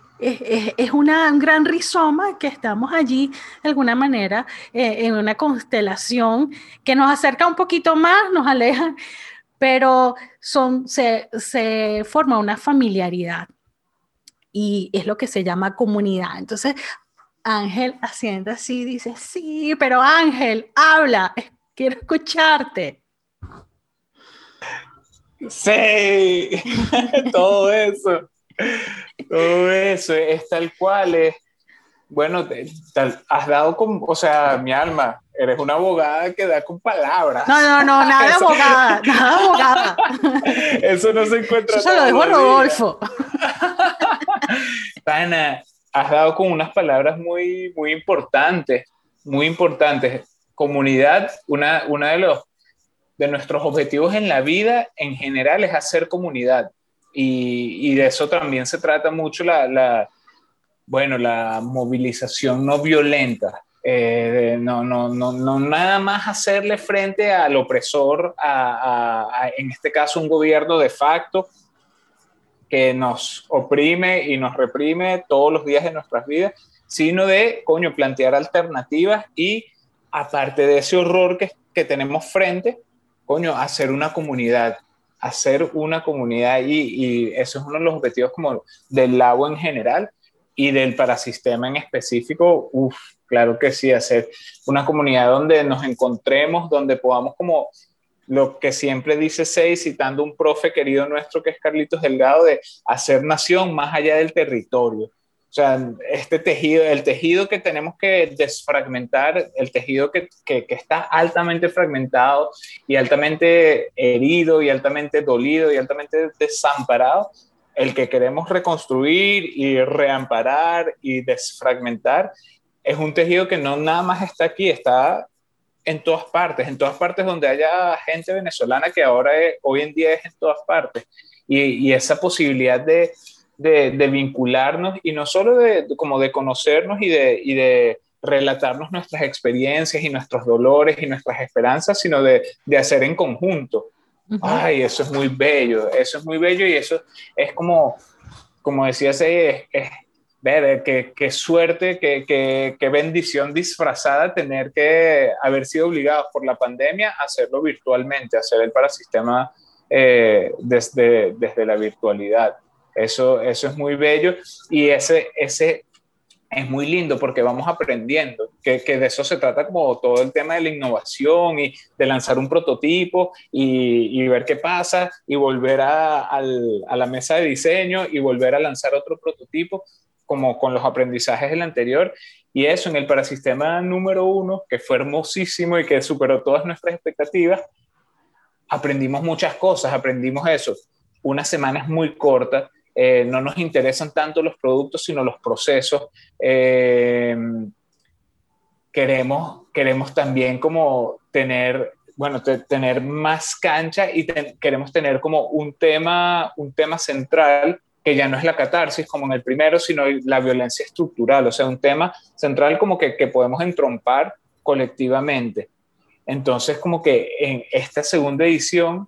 Speaker 1: es, una, un gran rizoma que estamos allí de alguna manera eh, en una constelación que nos acerca un poquito más, nos aleja, pero son, se, se forma una familiaridad y es lo que se llama comunidad. Entonces, Ángel haciendo así, dice, sí, pero Ángel, habla, quiero escucharte.
Speaker 3: Sí, todo eso, todo eso es tal cual, es, bueno, has dado con, o sea, mi alma, eres una abogada que da con palabras.
Speaker 1: No, no, no, nada de abogada, nada de abogada.
Speaker 3: Eso no se encuentra.
Speaker 1: Eso se lo dejo a Rodolfo.
Speaker 3: Pana, has dado con unas palabras muy, muy importantes, muy importantes. Comunidad, una, una de, los, de nuestros objetivos en la vida en general es hacer comunidad. Y, y de eso también se trata mucho la, la bueno, la movilización no violenta. Eh, no, no, no, no, nada más hacerle frente al opresor, a, en este caso un gobierno de facto, que nos oprime y nos reprime todos los días de nuestras vidas, sino de, coño, plantear alternativas y, aparte de ese horror que, que tenemos frente, coño, hacer una comunidad, hacer una comunidad y, y eso es uno de los objetivos como del lago en general, y del parasistema en específico, uff, claro que sí, hacer una comunidad donde nos encontremos, donde podamos como lo que siempre dice Seis, citando un profe querido nuestro que es Carlitos Delgado, de hacer nación más allá del territorio. O sea, este tejido, el tejido que tenemos que desfragmentar, el tejido que, que, que, está altamente fragmentado y altamente herido y altamente dolido y altamente desamparado, el que queremos reconstruir y reamparar y desfragmentar, es un tejido que no nada más está aquí, está en todas partes, en todas partes donde haya gente venezolana que ahora hoy en día es en todas partes. Y, y esa posibilidad de, de, de, vincularnos y no solo de, como de conocernos y de, y de relatarnos nuestras experiencias y nuestros dolores y nuestras esperanzas, sino de, de hacer en conjunto. Ay, eso es muy bello, eso es muy bello y eso es como, como decía ese, es, ver, qué, qué suerte, qué, qué, qué, bendición disfrazada tener que haber sido obligados por la pandemia a hacerlo virtualmente, hacer el parasistema eh, desde, desde la virtualidad. Eso, eso es muy bello y ese, ese es muy lindo porque vamos aprendiendo, que, que, de eso se trata como todo el tema de la innovación y de lanzar un prototipo y, y ver qué pasa y volver a, al, a la mesa de diseño y volver a lanzar otro prototipo como con los aprendizajes del anterior. Y eso en el parasistema número uno, que fue hermosísimo y que superó todas nuestras expectativas, aprendimos muchas cosas, aprendimos eso. Una semana es muy corta, eh, no nos interesan tanto los productos, sino los procesos. Eh, queremos, queremos también como tener, bueno, tener más cancha y queremos tener como un tema, un tema central que ya no es la catarsis como en el primero, sino la violencia estructural, o sea, un tema central como que, que podemos entrompar colectivamente. Entonces, como que en esta segunda edición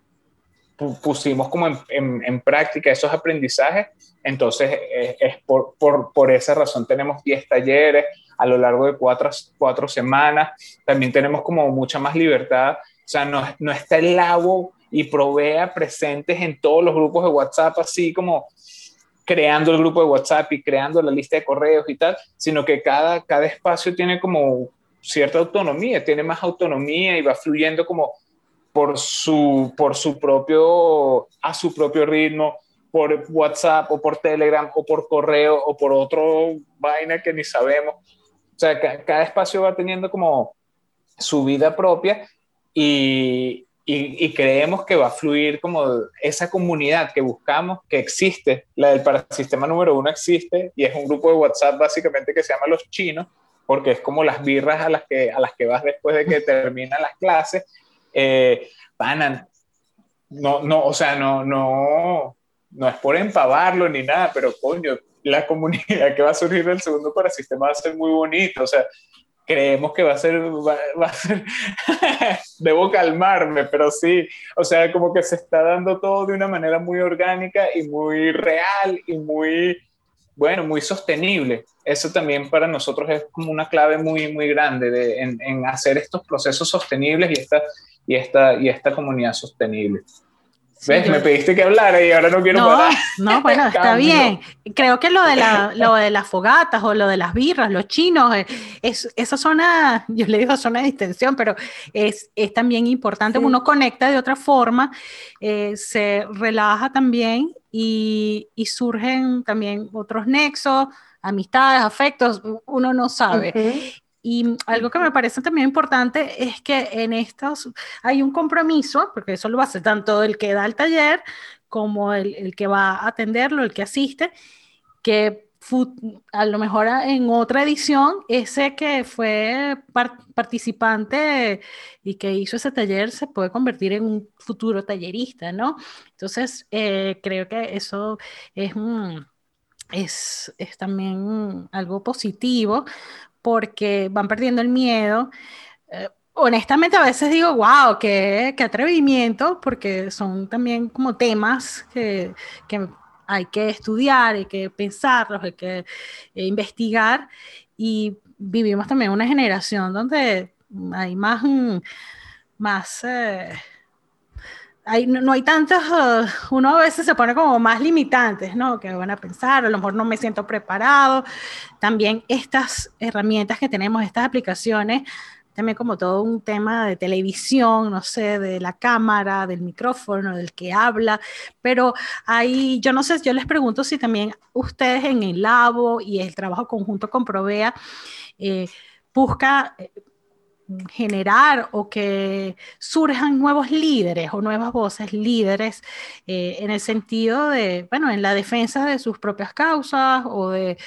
Speaker 3: pusimos como en, en, en, práctica esos aprendizajes, entonces es, es por, por, por, esa razón tenemos 10 talleres a lo largo de cuatro, cuatro semanas, también tenemos como mucha más libertad, o sea, no, no está el lago y provea presentes en todos los grupos de WhatsApp, así como creando el grupo de WhatsApp y creando la lista de correos y tal, sino que cada, cada espacio tiene como cierta autonomía, tiene más autonomía y va fluyendo como por su, por su propio, a su propio ritmo, por WhatsApp o por Telegram o por correo o por otro vaina que ni sabemos. O sea, cada espacio va teniendo como su vida propia y, y, y, creemos que va a fluir como esa comunidad que buscamos, que existe, la del parasistema número uno existe y es un grupo de WhatsApp básicamente que se llama Los Chinos, porque es como las birras a las que, a las que vas después de que terminan las clases. Eh, panan, no, no, o sea, no, no, no es por empavarlo ni nada, pero coño, la comunidad que va a surgir del segundo parasistema va a ser muy bonito, o sea, creemos que va a ser, va, va a ser debo calmarme, pero sí, o sea, como que se está dando todo de una manera muy orgánica y muy real y muy, bueno, muy sostenible. Eso también para nosotros es como una clave muy, muy grande de, en, en, hacer estos procesos sostenibles y esta, y esta, y esta comunidad sostenible. ¿Ves? Me pediste que hablara y ahora no quiero
Speaker 1: no, parar. No, bueno, está bien. Creo que lo de, la, lo de las fogatas o lo de las birras, los chinos, eh, es, esa zona, yo le digo zona de distensión, pero es, es también importante. Sí. Uno conecta de otra forma, eh, se relaja también y, y, surgen también otros nexos, amistades, afectos, uno no sabe. Uh -huh. Y algo que me parece también importante es que en estos hay un compromiso, porque eso lo hace tanto el que da el taller como el, el que va a atenderlo, el que asiste, que a lo mejor en otra edición, ese que fue participante y que hizo ese taller se puede convertir en un futuro tallerista, ¿no? Entonces, eh, creo que eso es, es, es también algo positivo porque van perdiendo el miedo. Eh, honestamente a veces digo, wow, qué, qué, atrevimiento, porque son también como temas que, que, hay que estudiar, hay que pensarlos, hay que eh, investigar y vivimos también una generación donde hay más, más eh, no, hay tantos, uh, uno a veces se pone como más limitantes, ¿no? Que van a pensar, a lo mejor no me siento preparado. También estas herramientas que tenemos, estas aplicaciones, también como todo un tema de televisión, no sé, de la cámara, del micrófono, del que habla, pero ahí, yo no sé, yo les pregunto si también ustedes en el Labo y el trabajo conjunto con Provea, eh, busca eh, generar o que surjan nuevos líderes o nuevas voces líderes eh, en el sentido de, bueno, en la defensa de sus propias causas o de,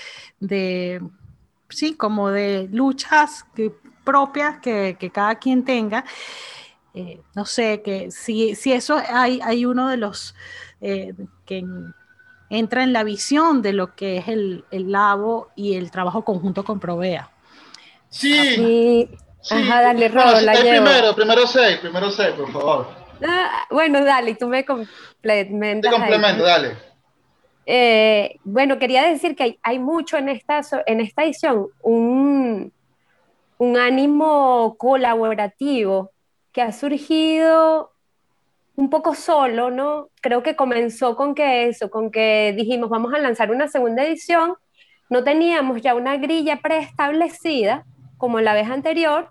Speaker 1: sí, como de luchas propias que, cada quien tenga. Eh, no sé, que si, si eso hay, hay uno de los eh, que entra en la visión de lo que es el, el labo y el trabajo conjunto con Provea.
Speaker 4: Sí.
Speaker 2: Ajá, dale, Rodo, la llevo.
Speaker 4: Primero, primero seis, primero seis, por favor.
Speaker 2: Ah, bueno, dale, tú me complementas.
Speaker 4: Te complemento, dale.
Speaker 2: Eh, bueno, quería decir que hay, mucho en esta, en esta edición, un, un ánimo colaborativo que ha surgido un poco solo, ¿no? Creo que comenzó con que eso, con que dijimos, vamos a lanzar una segunda edición, no teníamos ya una grilla preestablecida como la vez anterior,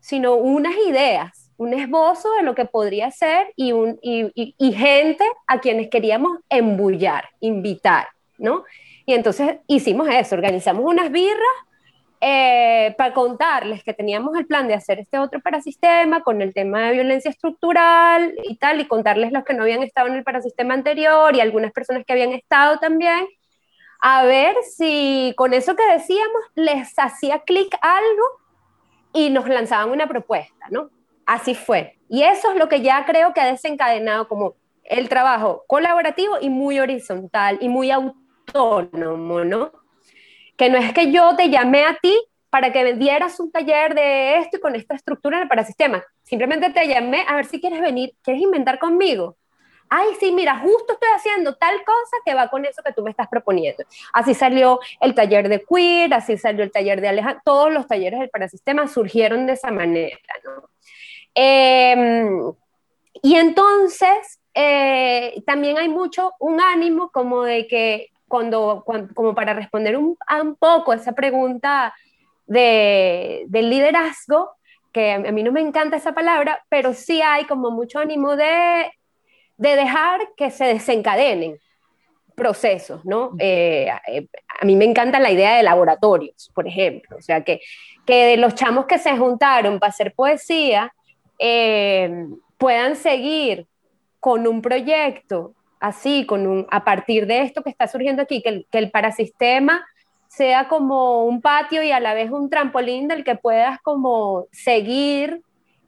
Speaker 2: sino unas ideas, un esbozo de lo que podría ser y, un, y, gente a quienes queríamos embullar, invitar, ¿no? Y entonces hicimos eso, organizamos unas birras eh, para contarles que teníamos el plan de hacer este otro parasistema con el tema de violencia estructural y tal, y contarles los que no habían estado en el parasistema anterior y algunas personas que habían estado también, a ver si con eso que decíamos les hacía clic algo y nos lanzaban una propuesta, ¿no? Así fue. Y eso es lo que ya creo que ha desencadenado como el trabajo colaborativo y muy horizontal y muy autónomo, ¿no? Que no es que yo te llamé a ti para que dieras un taller de esto y con esta estructura en el parasistema. Simplemente te llamé a ver si quieres venir, quieres inventar conmigo ay, sí, mira, justo estoy haciendo tal cosa que va con eso que tú me estás proponiendo. Así salió el taller de queer, así salió el taller de Alejandro, todos los talleres del parasistema surgieron de esa manera, ¿no? Em, y entonces, eh, también hay mucho un ánimo como de que cuando, como para responder un, un poco esa pregunta de, del liderazgo, que a mí no me encanta esa palabra, pero sí hay como mucho ánimo de de dejar que se desencadenen procesos, ¿no? Eh, eh, a mí me encanta la idea de laboratorios, por ejemplo, o sea, que, que de los chamos que se juntaron para hacer poesía eh, puedan seguir con un proyecto así, con un, a partir de esto que está surgiendo aquí, que el, que el parasistema sea como un patio y a la vez un trampolín del que puedas como seguir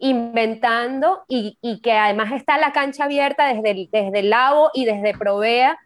Speaker 2: inventando y, que además está la cancha abierta desde el, desde y desde Provea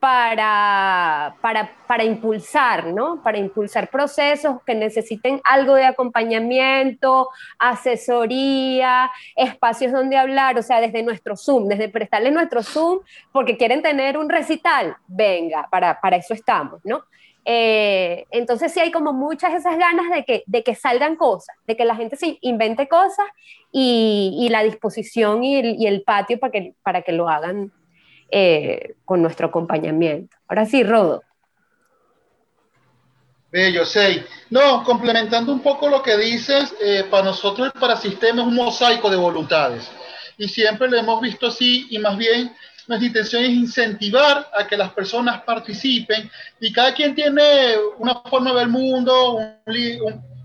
Speaker 2: para, para, para, impulsar, ¿no? Para impulsar procesos que necesiten algo de acompañamiento, asesoría, espacios donde hablar, o sea, desde nuestro Zoom, desde prestarle nuestro Zoom, porque quieren tener un recital, venga, para, para eso estamos, ¿no? Eh, entonces sí hay como muchas esas ganas de que, de que salgan cosas, de que la gente se invente cosas y, la disposición y el, patio para que, para que lo hagan eh, con nuestro acompañamiento. Ahora sí, Rodo.
Speaker 4: Bello, sí. No, complementando un poco lo que dices, eh, para nosotros el parasistema es un mosaico de voluntades y siempre lo hemos visto así y más bien nuestra intención es incentivar a que las personas participen y cada quien tiene una forma de ver el mundo,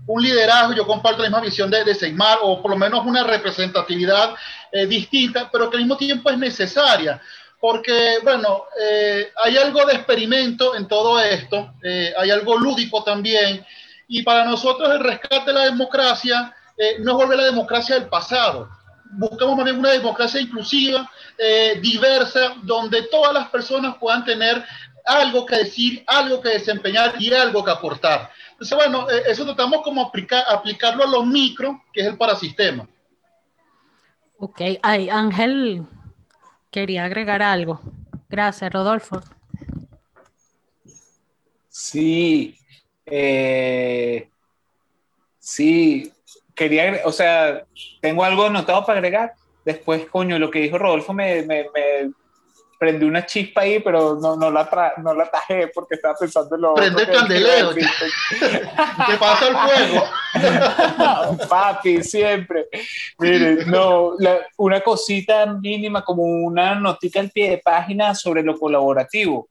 Speaker 4: un, liderazgo, yo comparto la misma visión de, de Seymar, o por lo menos una representatividad eh, distinta, pero que al mismo tiempo es necesaria, porque, bueno, eh, hay algo de experimento en todo esto, eh, hay algo lúdico también, y para nosotros el rescate de la democracia no es volver a la democracia del pasado, buscamos más bien una democracia inclusiva, eh, diversa, donde todas las personas puedan tener algo que decir, algo que desempeñar y algo que aportar. Entonces, bueno, eh, eso tratamos como aplicar, aplicarlo a los micro, que es el parasistema.
Speaker 1: Ok, Ay, Ángel quería agregar algo. Gracias, Rodolfo.
Speaker 3: Sí, eh, sí, quería, o sea, tengo algo anotado para agregar. después, coño, lo que dijo Rodolfo me, me, prendí una chispa ahí, pero no, no, la, tra no la tajé porque estaba pensando en lo
Speaker 4: Prende el candelero. ¿Qué pasa el fuego?
Speaker 3: Papi, siempre. Miren, no, una cosita mínima como una notica al pie de página sobre lo colaborativo.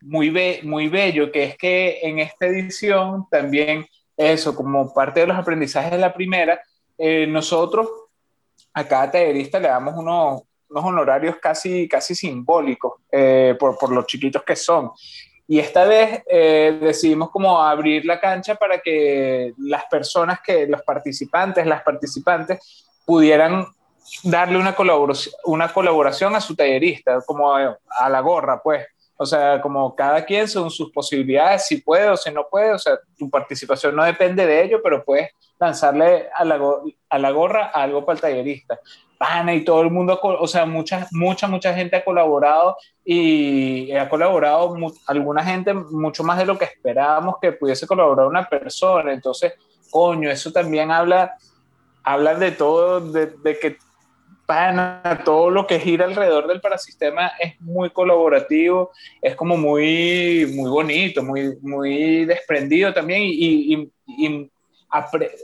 Speaker 3: Muy, be muy bello, que es que en esta edición también eso, como parte de los aprendizajes de la primera, eh, nosotros a cada tallerista le damos unos, unos honorarios casi, casi simbólicos eh, por, por, los chiquitos que son. Y esta vez eh, decidimos como abrir la cancha para que las personas que, los participantes, las participantes, pudieran darle una colaboración, una colaboración a su tallerista, como a la gorra, pues. O sea, como cada quien son sus posibilidades, si puede o si no puede, o sea, tu participación no depende de ello, pero puedes lanzarle a la, a la gorra algo para el tallerista. Pana y todo el mundo, o sea, mucha, mucha, mucha gente ha colaborado y ha colaborado alguna gente mucho más de lo que esperábamos que pudiese colaborar una persona. Entonces, coño, eso también habla, habla de todo, de, de que pana, todo lo que gira alrededor del parasistema es muy colaborativo, es como muy, muy bonito, muy, muy desprendido también y, y, y,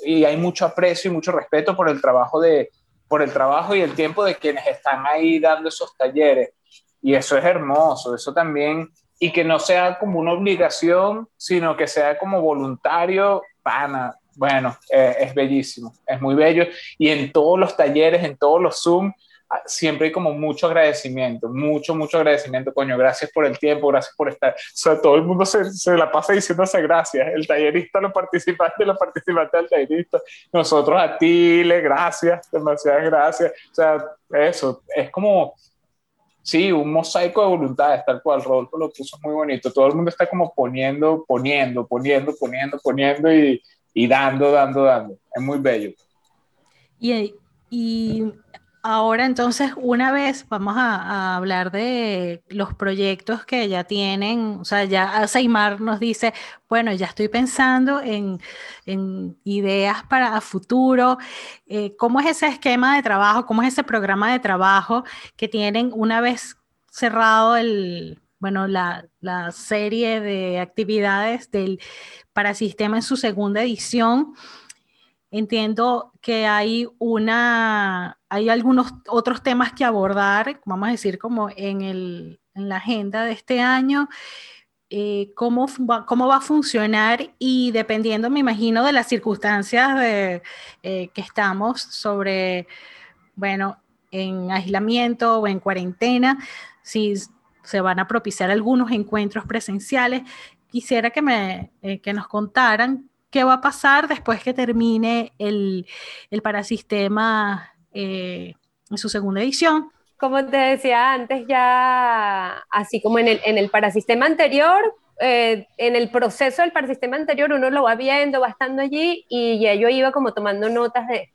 Speaker 3: y, hay mucho aprecio y mucho respeto por el trabajo de por el trabajo y el tiempo de quienes están ahí dando esos talleres. Y eso es hermoso, eso también y que no sea como una obligación, sino que sea como voluntario, pana, bueno, eh, es bellísimo, es muy bello. Y en todos los talleres, en todos los Zoom, ah, siempre hay como mucho agradecimiento, mucho, mucho agradecimiento, coño, gracias por el tiempo, gracias por estar. O sea, todo el mundo se, se la pasa diciéndose gracias, el tallerista, los participantes, los participantes del tallerista, nosotros a ti, le gracias, demasiadas gracias. O sea, eso, es como, sí, un mosaico de voluntades, tal cual, Rodolfo lo puso muy bonito, todo el mundo está como poniendo, poniendo, poniendo, poniendo, poniendo y y dando, dando, dando. Es muy bello.
Speaker 1: Y, y ahora entonces, una vez vamos a, hablar de los proyectos que ya tienen, o sea, ya Seymar nos dice, bueno, ya estoy pensando en, en ideas para futuro, eh, ¿cómo es ese esquema de trabajo, cómo es ese programa de trabajo que tienen una vez cerrado el, bueno, la, serie de actividades del Parasistema en su segunda edición. Entiendo que hay una, hay algunos otros temas que abordar, vamos a decir, como en, el, en la agenda de este año. Eh, cómo, va, cómo va a funcionar y dependiendo, me imagino, de las circunstancias de, eh, que estamos sobre, bueno, en aislamiento o en cuarentena, si se van a propiciar algunos encuentros presenciales. Quisiera que, me, eh, que nos contaran qué va a pasar después que termine el, el Parasistema eh, en su segunda edición.
Speaker 2: Como te decía antes, ya así como en el, en el Parasistema anterior, eh, en el proceso del Parasistema anterior uno lo va viendo, va estando allí y ya yo iba como tomando notas de,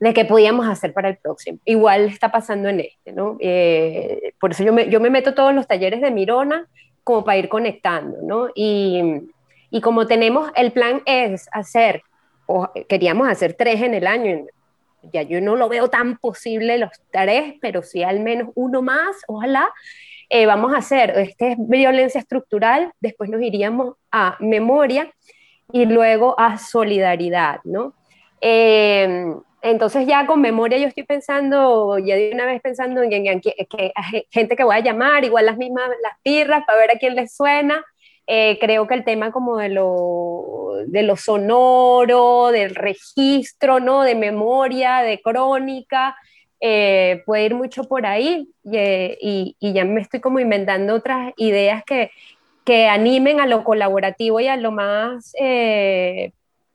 Speaker 2: de qué podíamos hacer para el próximo. Igual está pasando en este, ¿no? Eh, por eso yo me, yo me meto todos los talleres de Mirona como para ir conectando, ¿no? Y, y como tenemos, el plan es hacer, o queríamos hacer tres en el año, ya yo no lo veo tan posible los tres, pero sí al menos uno más, ojalá. Eh, vamos a hacer, este es violencia estructural, después nos iríamos a memoria y luego a solidaridad, ¿no? Eh, entonces ya con memoria yo estoy pensando, ya de una vez pensando en, que, gente que voy a llamar, igual las mismas, las pirras, para ver a quién les suena. Eh, creo que el tema como de lo, de lo sonoro, del registro, ¿no? De memoria, de crónica, eh, puede ir mucho por ahí eh, y, y, ya me estoy como inventando otras ideas que, que animen a lo colaborativo y a lo más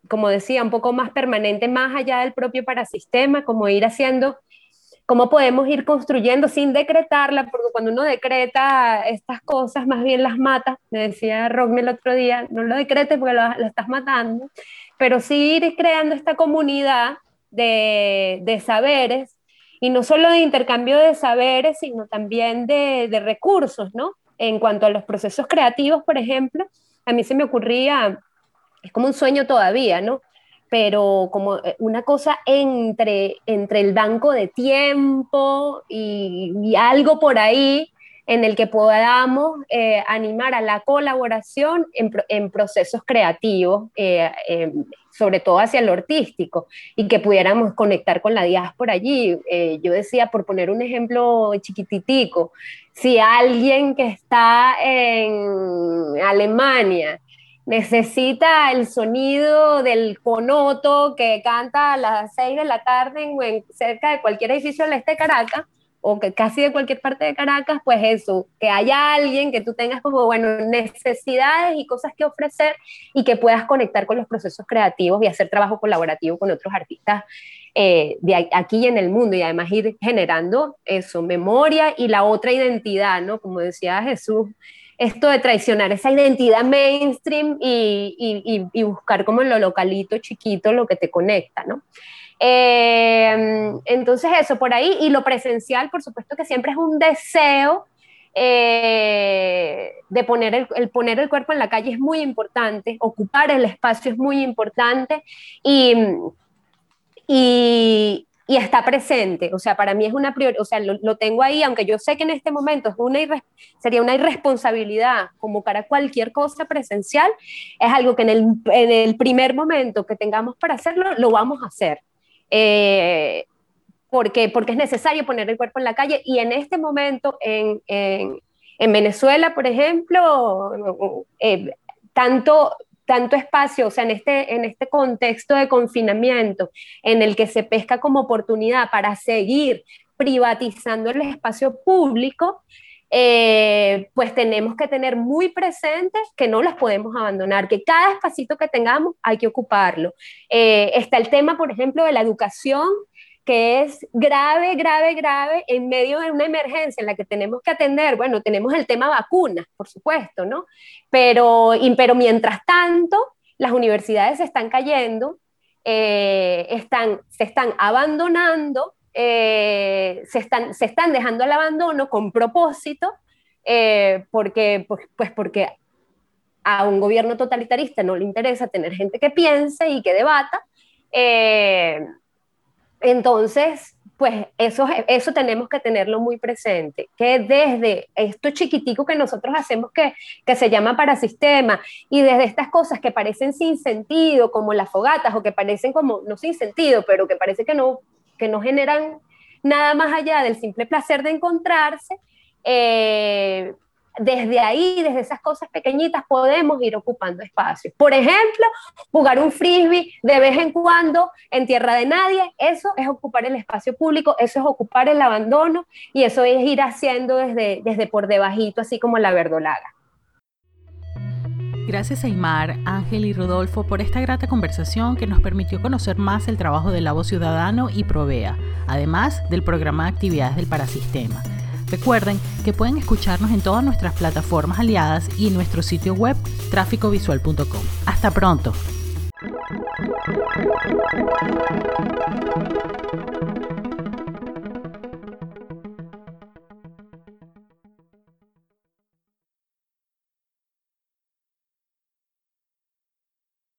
Speaker 2: como decía, un poco más permanente, más allá del propio parasistema, como ir haciendo, cómo podemos ir construyendo sin decretarla, porque cuando uno decreta estas cosas, más bien las mata, me decía Rockme el otro día, no lo decretes porque lo, estás matando, pero sí ir creando esta comunidad de, de, saberes, y no solo de intercambio de saberes, sino también de, de recursos, ¿no? En cuanto a los procesos creativos, por ejemplo, a mí se me ocurría es como un sueño todavía, ¿no? pero como eh, una cosa entre, entre el banco de tiempo y, algo por ahí en el que podamos eh, animar a la colaboración en, procesos creativos, eh, sobre todo hacia lo artístico, y que pudiéramos conectar con la diáspora allí. yo decía, por poner un ejemplo chiquititico, si alguien que está en Alemania necesita el sonido del conoto que canta a las 6 de la tarde en, cerca de cualquier edificio del este de Caracas, o que casi de cualquier parte de Caracas, pues eso, que haya alguien que tú tengas como, bueno, necesidades y cosas que ofrecer y que puedas conectar con los procesos creativos y hacer trabajo colaborativo con otros artistas eh, de aquí y en el mundo y además ir generando eso, memoria y la otra identidad, ¿no? Como decía Jesús, esto de traicionar esa identidad mainstream y, buscar como en lo localito, chiquito, lo que te conecta, ¿no? Eh, entonces eso por ahí, y lo presencial, por supuesto que siempre es un deseo eh, de poner el, poner el cuerpo en la calle es muy importante, ocupar el espacio es muy importante y, y está presente. O sea, para mí es una prioridad, o sea, lo, tengo ahí, aunque yo sé que en este momento es una sería una irresponsabilidad convocar a cualquier cosa presencial, es algo que en el, en el primer momento que tengamos para hacerlo, lo vamos a hacer. Eh, porque, porque es necesario poner el cuerpo en la calle y en este momento en, en, en Venezuela, por ejemplo, eh, tanto tanto espacio, o sea, en este, en este contexto de confinamiento, en el que se pesca como oportunidad para seguir privatizando el espacio público, eh, pues tenemos que tener muy presentes que no las podemos abandonar, que cada espacito que tengamos hay que ocuparlo. Eh, está el tema, por ejemplo, de la educación que es grave, grave, grave en medio de una emergencia en la que tenemos que atender. Bueno, tenemos el tema vacunas, por supuesto, ¿no? Pero, pero mientras tanto, las universidades se están cayendo, eh, están, se están abandonando, eh, se, están, se están dejando al abandono con propósito, eh, porque, pues, pues porque a un gobierno totalitarista no le interesa tener gente que piense y que debata. Entonces, pues eso, eso tenemos que tenerlo muy presente, que desde esto chiquitico que nosotros hacemos que, que se llama parasistema y desde estas cosas que parecen sin sentido, como las fogatas, o que parecen como, no sin sentido, pero que parece que no, que no generan nada más allá del simple placer de encontrarse, eh, desde ahí, desde esas cosas pequeñitas, podemos ir ocupando espacios. Por ejemplo, jugar un frisbee de vez en cuando en tierra de nadie, eso es ocupar el espacio público, eso es ocupar el abandono y eso es ir haciendo desde, desde por debajito, así como la verdolaga.
Speaker 1: Gracias Aymar, Ángel y Rodolfo por esta grata conversación que nos permitió conocer más el trabajo del Labo Ciudadano y Provea, además del programa de actividades del Parasistema. Recuerden que pueden escucharnos en todas nuestras plataformas aliadas y en nuestro sitio web tráficovisual.com. Hasta pronto.